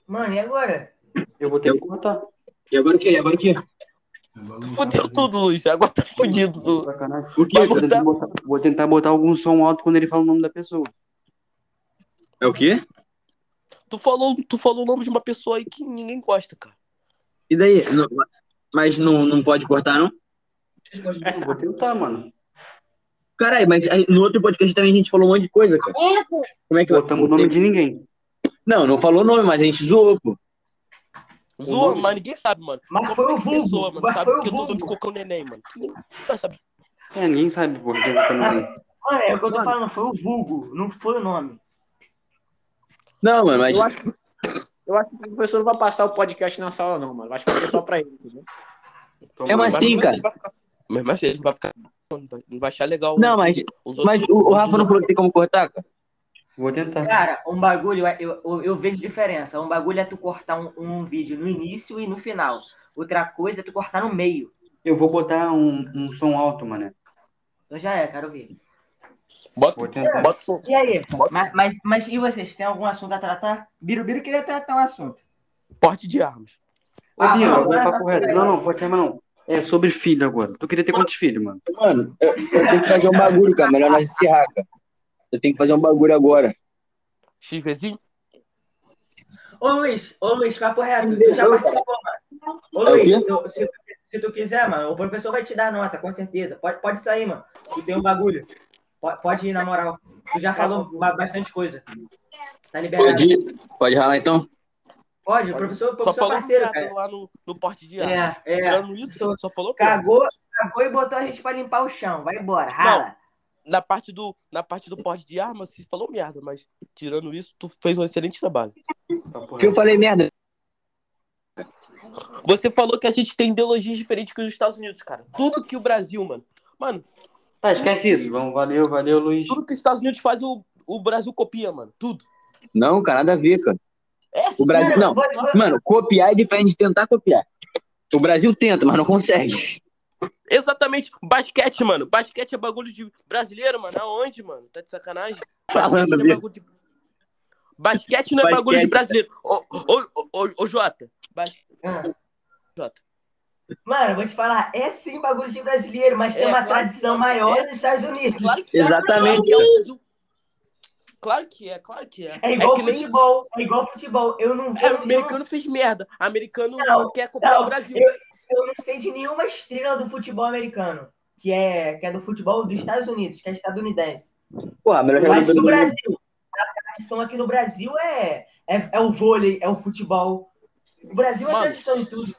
Mano, e agora? Eu vou ter que cortar. E agora o quê? E agora o quê? Fudeu tudo, Luiz. Agora tá fudido. tudo. O quê? Vou tentar, botar- botar, vou tentar botar algum som alto quando ele fala o nome da pessoa. É o quê? Tu falou, tu falou o nome de uma pessoa aí que ninguém gosta, cara. E daí? Não- mas não, não pode cortar, não? Eu vou tentar, mano. Caralho, mas no outro podcast também a gente falou um monte de coisa, cara. Como é que Botamos o nome de ninguém. Não, não falou nome, mas a gente zoou, pô. Zoa, mas ninguém sabe, mano. Mas Qualquer foi o vulgo, pessoa, mano, mas sabe foi o que eu tô vulgo. usando cocô neném, mano. Ninguém vai saber. É, ninguém sabe por que eu. Mano, é o que eu tô falando, foi o vulgo, não foi o nome. Não, mano, mas. Eu acho, eu acho que o professor não vai passar o podcast na sala, não, mano. Eu acho que vai ser só pra ele, entendeu? É, mas sim, cara. Mas, mas ele vai ficar. Não vai- achar legal. Não, mas, os mas o, o Rafa não falou que tem como cortar, cara? Vou tentar. Cara, um bagulho, eu, eu, eu vejo diferença. Um bagulho é tu cortar um, um vídeo no início e no final. Outra coisa é tu cortar no meio. Eu vou botar um, um som alto, mano. Então já é, quero ver. Bota, tentar. bota. E aí? Bota Mas, mas, mas e vocês? Tem algum assunto a tratar? Birubiru queria tratar um assunto. porte de armas. Ô, Ah, Bia, não, aí. Não, não, pode chamar não. É sobre filho agora. Tu queria ter quantos filhos, mano? Mano, eu, eu tenho que fazer um bagulho, cara. Melhor nós encerrar, cara. Eu tenho que fazer um bagulho agora. XVzinho? Ô Luiz, ô Luiz, papo reto. Tu já participou, mano. Ô É Luiz, tu- se, se tu quiser, mano, o professor vai te dar nota, com certeza. Pode, pode sair, mano. Tu tem um bagulho. Pode, pode ir, na moral. Tu já falou ba- bastante coisa. Tá liberado. Pode ir? Pode ralar então? Pode, o professor, o Só professor falou parceiro, cara. lá no, no porte de armas. É, é. Tirando isso, Só- só falou. Cagou, cagou e botou a gente pra limpar o chão. Vai embora, rala. Na parte do, na parte do porte de armas, você falou merda, mas tirando isso, tu fez um excelente trabalho. Porque eu falei merda. Você falou que a gente tem ideologias diferentes que os Estados Unidos, cara. Tudo que o Brasil, mano. Mano, Tá, esquece isso. Vamos, valeu, valeu, Luiz. tudo que os Estados Unidos faz, o, o Brasil copia, mano. Tudo. Não, cara, nada a ver, cara. É O Brasil. sério. Não, mano, copiar é diferente de tentar copiar. O Brasil tenta, mas não consegue. Exatamente. Basquete, mano. Basquete é bagulho de brasileiro, mano. Aonde, mano? Tá de sacanagem? Falando, Basquete não é de... Basquete não é bagulho de Basquete. brasileiro. Ô, ô, ô, ô, ô, Jota. Bas... Ah. Jota. Mano, vou te falar, é sim bagulho de brasileiro, mas tem É, uma claro tradição maior nos Estados Unidos. Claro que é. Exatamente. Claro que é, Brasil. Claro que é, claro que é. É igual que nem- futebol, é igual futebol. Eu não, É, eu, o não- americano fez merda. O americano Não, quer não, o Brasil. eu, eu não sei de nenhuma estrela do futebol americano, que é, que é do futebol dos Estados Unidos, que é estadunidense. Pô, a melhor Mas do do mundo. Brasil, a tradição aqui no Brasil é, é, é o vôlei, é o futebol. O Brasil é Mano. tradição em tudo.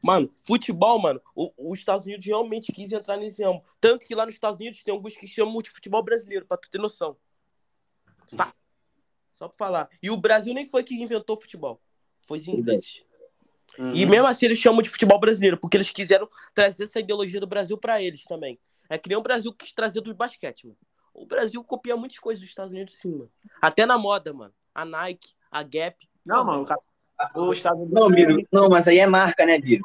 Mano, futebol, mano, os Estados Unidos realmente quis entrar nesse ramo. Tanto que lá nos Estados Unidos tem alguns que chamam de futebol brasileiro, pra tu ter noção. Tá. Só pra falar. E o Brasil nem foi que inventou o futebol. Foi os ingleses. Uhum. E mesmo assim eles chamam de futebol brasileiro, porque eles quiseram trazer essa ideologia do Brasil pra eles também. É que nem o Brasil quis trazer do basquete, mano. O Brasil copia muitas coisas dos Estados Unidos, sim, mano. Até na moda, mano. A Nike, a Gap. Não, mano, o o Estados Unidos. Não, Biro. Não, mas aí é marca, né, Biro?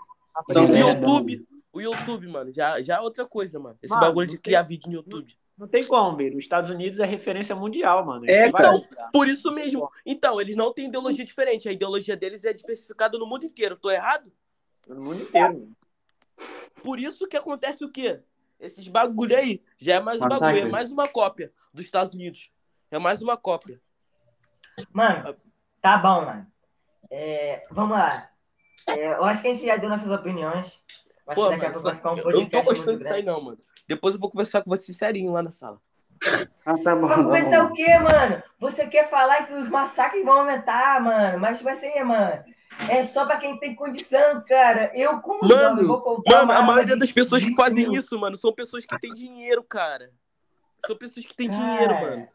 São O É, YouTube, o YouTube, mano, já, já é outra coisa, mano. Esse Mano, bagulho de não criar vídeo no YouTube. Não tem como, Biro. Os Estados Unidos é referência mundial, mano. É, vai lucrar Por isso mesmo. Então, eles não têm ideologia diferente. A ideologia deles é diversificada no mundo inteiro. Tô errado? No mundo inteiro. mano. Por isso que acontece o quê? Esses bagulho aí. Já é mais um bagulho, é mais uma cópia dos Estados Unidos. É mais uma cópia. Mano, tá bom, mano. É, vamos lá. É, eu acho que a gente já deu nossas opiniões. Acho Pô, que daqui a pouco vai ficar um eu, eu não tô gostando disso aí, não, mano. Depois eu vou conversar com você serinho lá na sala. Ah, tá bom. Vai tá conversar bom. o quê, mano? Você quer falar que os massacres vão aumentar, mano? Mas vai ser, mano. É só pra quem tem condição, cara. Eu, como Mano, jovem, vou comprar Mano, a maioria das pessoas que 20 fazem isso, mano, são pessoas que têm dinheiro, cara. São pessoas que têm Cara. dinheiro, mano.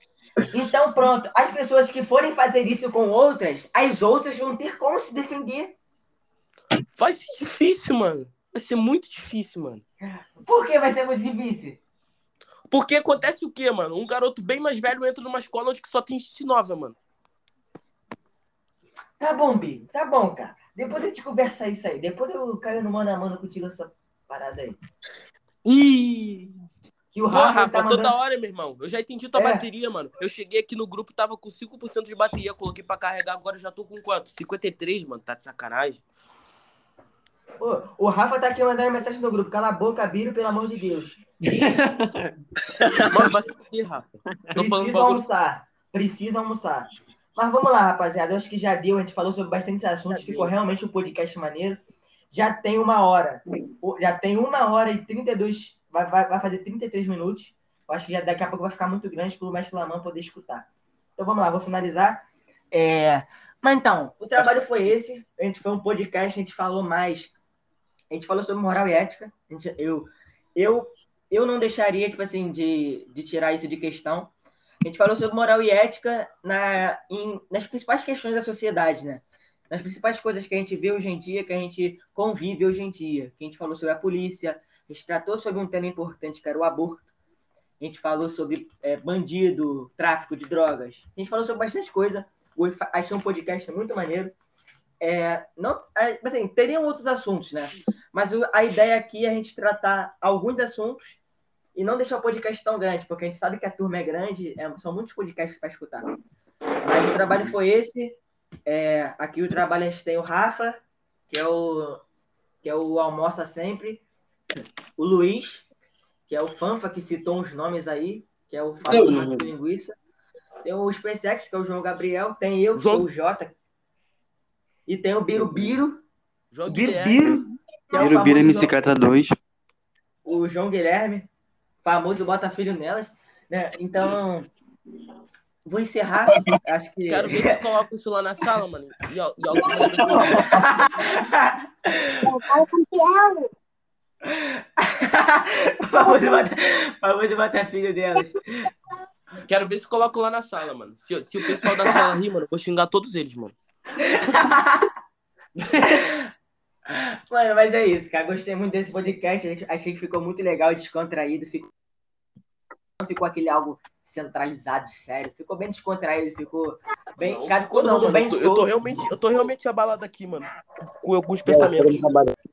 Então, pronto. As pessoas que forem fazer isso com outras, as outras vão ter como se defender. Vai ser difícil, mano. Vai ser muito difícil, mano. Por que vai ser muito difícil? Porque acontece o quê, mano? Um garoto bem mais velho entra numa escola onde só tem gente nova, mano. Tá bom, Bi. Tá bom, cara. Depois a gente conversa isso aí. Depois eu caio no mano a mano contigo essa parada aí. Ih! Que o Pô, Rafa, Rafa, tá toda mandando... hora, meu irmão. Eu já entendi tua É. bateria, mano. Eu cheguei aqui no grupo, tava com 5% de bateria. Coloquei pra carregar, agora já tô com quanto? 53, mano. Tá de sacanagem. Ô, o Rafa tá aqui mandando mensagem no grupo. Cala a boca, Biro, pelo amor de Deus. Mano, vai fuder, Rafa. Tô falando Precisa almoçar. Precisa almoçar. Mas vamos lá, rapaziada. Eu acho que já deu. A gente falou sobre bastante assuntos. Ficou realmente um podcast maneiro. Já tem uma hora. Já tem uma hora e 32. Vai, vai, vai fazer 33 minutos. Eu acho que já daqui a pouco vai ficar muito grande para o mestre Laman poder escutar. Então vamos lá, vou finalizar. É... Mas então, o trabalho foi esse. A gente foi um podcast, a gente falou mais. A gente falou sobre moral e ética. Gente- eu, eu, eu não deixaria, tipo assim, de, de tirar isso de questão. A gente falou sobre moral e ética na, em- nas principais questões da sociedade, né? Nas principais coisas que a gente vê hoje em dia, que a gente convive hoje em dia. A gente falou sobre a polícia, a gente tratou sobre um tema importante, que era o aborto. A gente falou sobre é, bandido, tráfico de drogas. A gente falou sobre bastante coisa. Eu achei um podcast muito maneiro. É, não, é, assim, teriam outros assuntos, né? Mas o- a ideia aqui é a gente tratar alguns assuntos e não deixar o podcast tão grande, porque a gente sabe que a turma é grande, é, são muitos podcasts para escutar. Mas o trabalho foi esse. É, aqui o trabalho a gente tem o Rafa, que é o, que é o Almoça Sempre, o Luiz, que é o Fanfa, que citou uns nomes aí, que é o famoso Rato de Linguiça. Tem o SpaceX, que é o João Gabriel, tem eu, que João- sou o Jota, e tem o Biro Biro, Joga Biro Guilherme. Biro, que é o Biro Biro famoso MCK 2. o João Guilherme, famoso bota filho nelas, né? Então, vou encerrar. Acho que. Quero ver se eu coloco isso lá na sala, mano. E, ó, e algumas famoso, bota, famoso bota filho delas. Quero ver se coloco lá na sala, mano. Se, se o pessoal da sala rir, mano, eu vou xingar todos eles, mano. Mano, mas é isso, cara. Gostei muito desse podcast. Achei que ficou muito legal, descontraído. Ficou... Não ficou aquele algo centralizado, sério. Ficou bem descontraído, ficou bem. Não, Cara, ficou todo não, mundo mano. bem Eu tô, eu tô solto. realmente, eu tô realmente abalado aqui, mano. Com alguns pensamentos.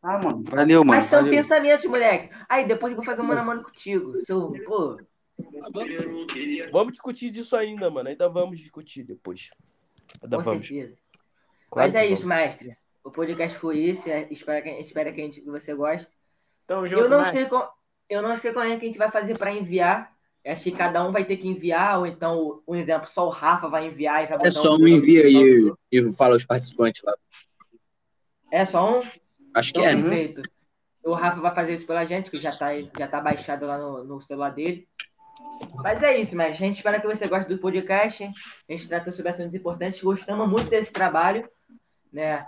Ah, mano. Valeu, mano. Mas são valeu. pensamentos, moleque. Aí depois eu vou fazer um mano a mano contigo. Seu, pô, Vamos discutir disso ainda, mano. Ainda vamos discutir depois. Ainda com vamos. certeza. Claro Mas é que isso, vamos. mestre. O podcast foi esse. é, Espero que, espero que, a gente, que você goste. Tamo junto, Eu não sei como, eu não sei como é que a gente vai fazer para enviar. Acho que cada um vai ter que enviar, ou então, um exemplo, só o Rafa vai enviar e vai botar É só um do envia e, e fala os participantes lá. É só um? Acho que Então, é. perfeito. O Rafa vai fazer isso pela gente, que já tá, já tá baixado lá no, no celular dele. Mas é isso, mas a gente espera que você goste do podcast. A gente tratou sobre assuntos importantes. Gostamos muito desse trabalho. Né?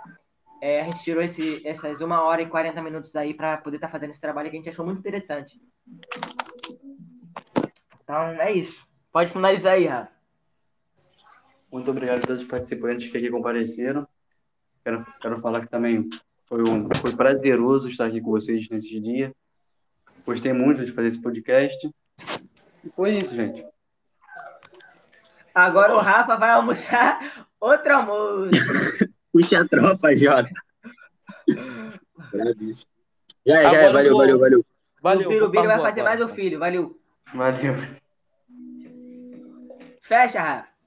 É, a gente tirou esse, essas uma hora e 40 minutos aí para poder estar fazendo esse trabalho que a gente achou muito interessante. Então é isso. Pode finalizar aí, Rafa. Muito obrigado a todos os participantes que aqui compareceram. Quero, quero falar que também foi, um, foi prazeroso estar aqui com vocês nesse dia. Gostei muito de fazer esse podcast. E foi isso, gente. Agora o Rafa vai almoçar outro almoço. Puxa a tropa, Jota. Já é, já é. Agora Valeu, eu vou- valeu, valeu. Valeu. o Biro vai fazer mais tá? filho. Valeu. Valeu. Fecha, Rafa.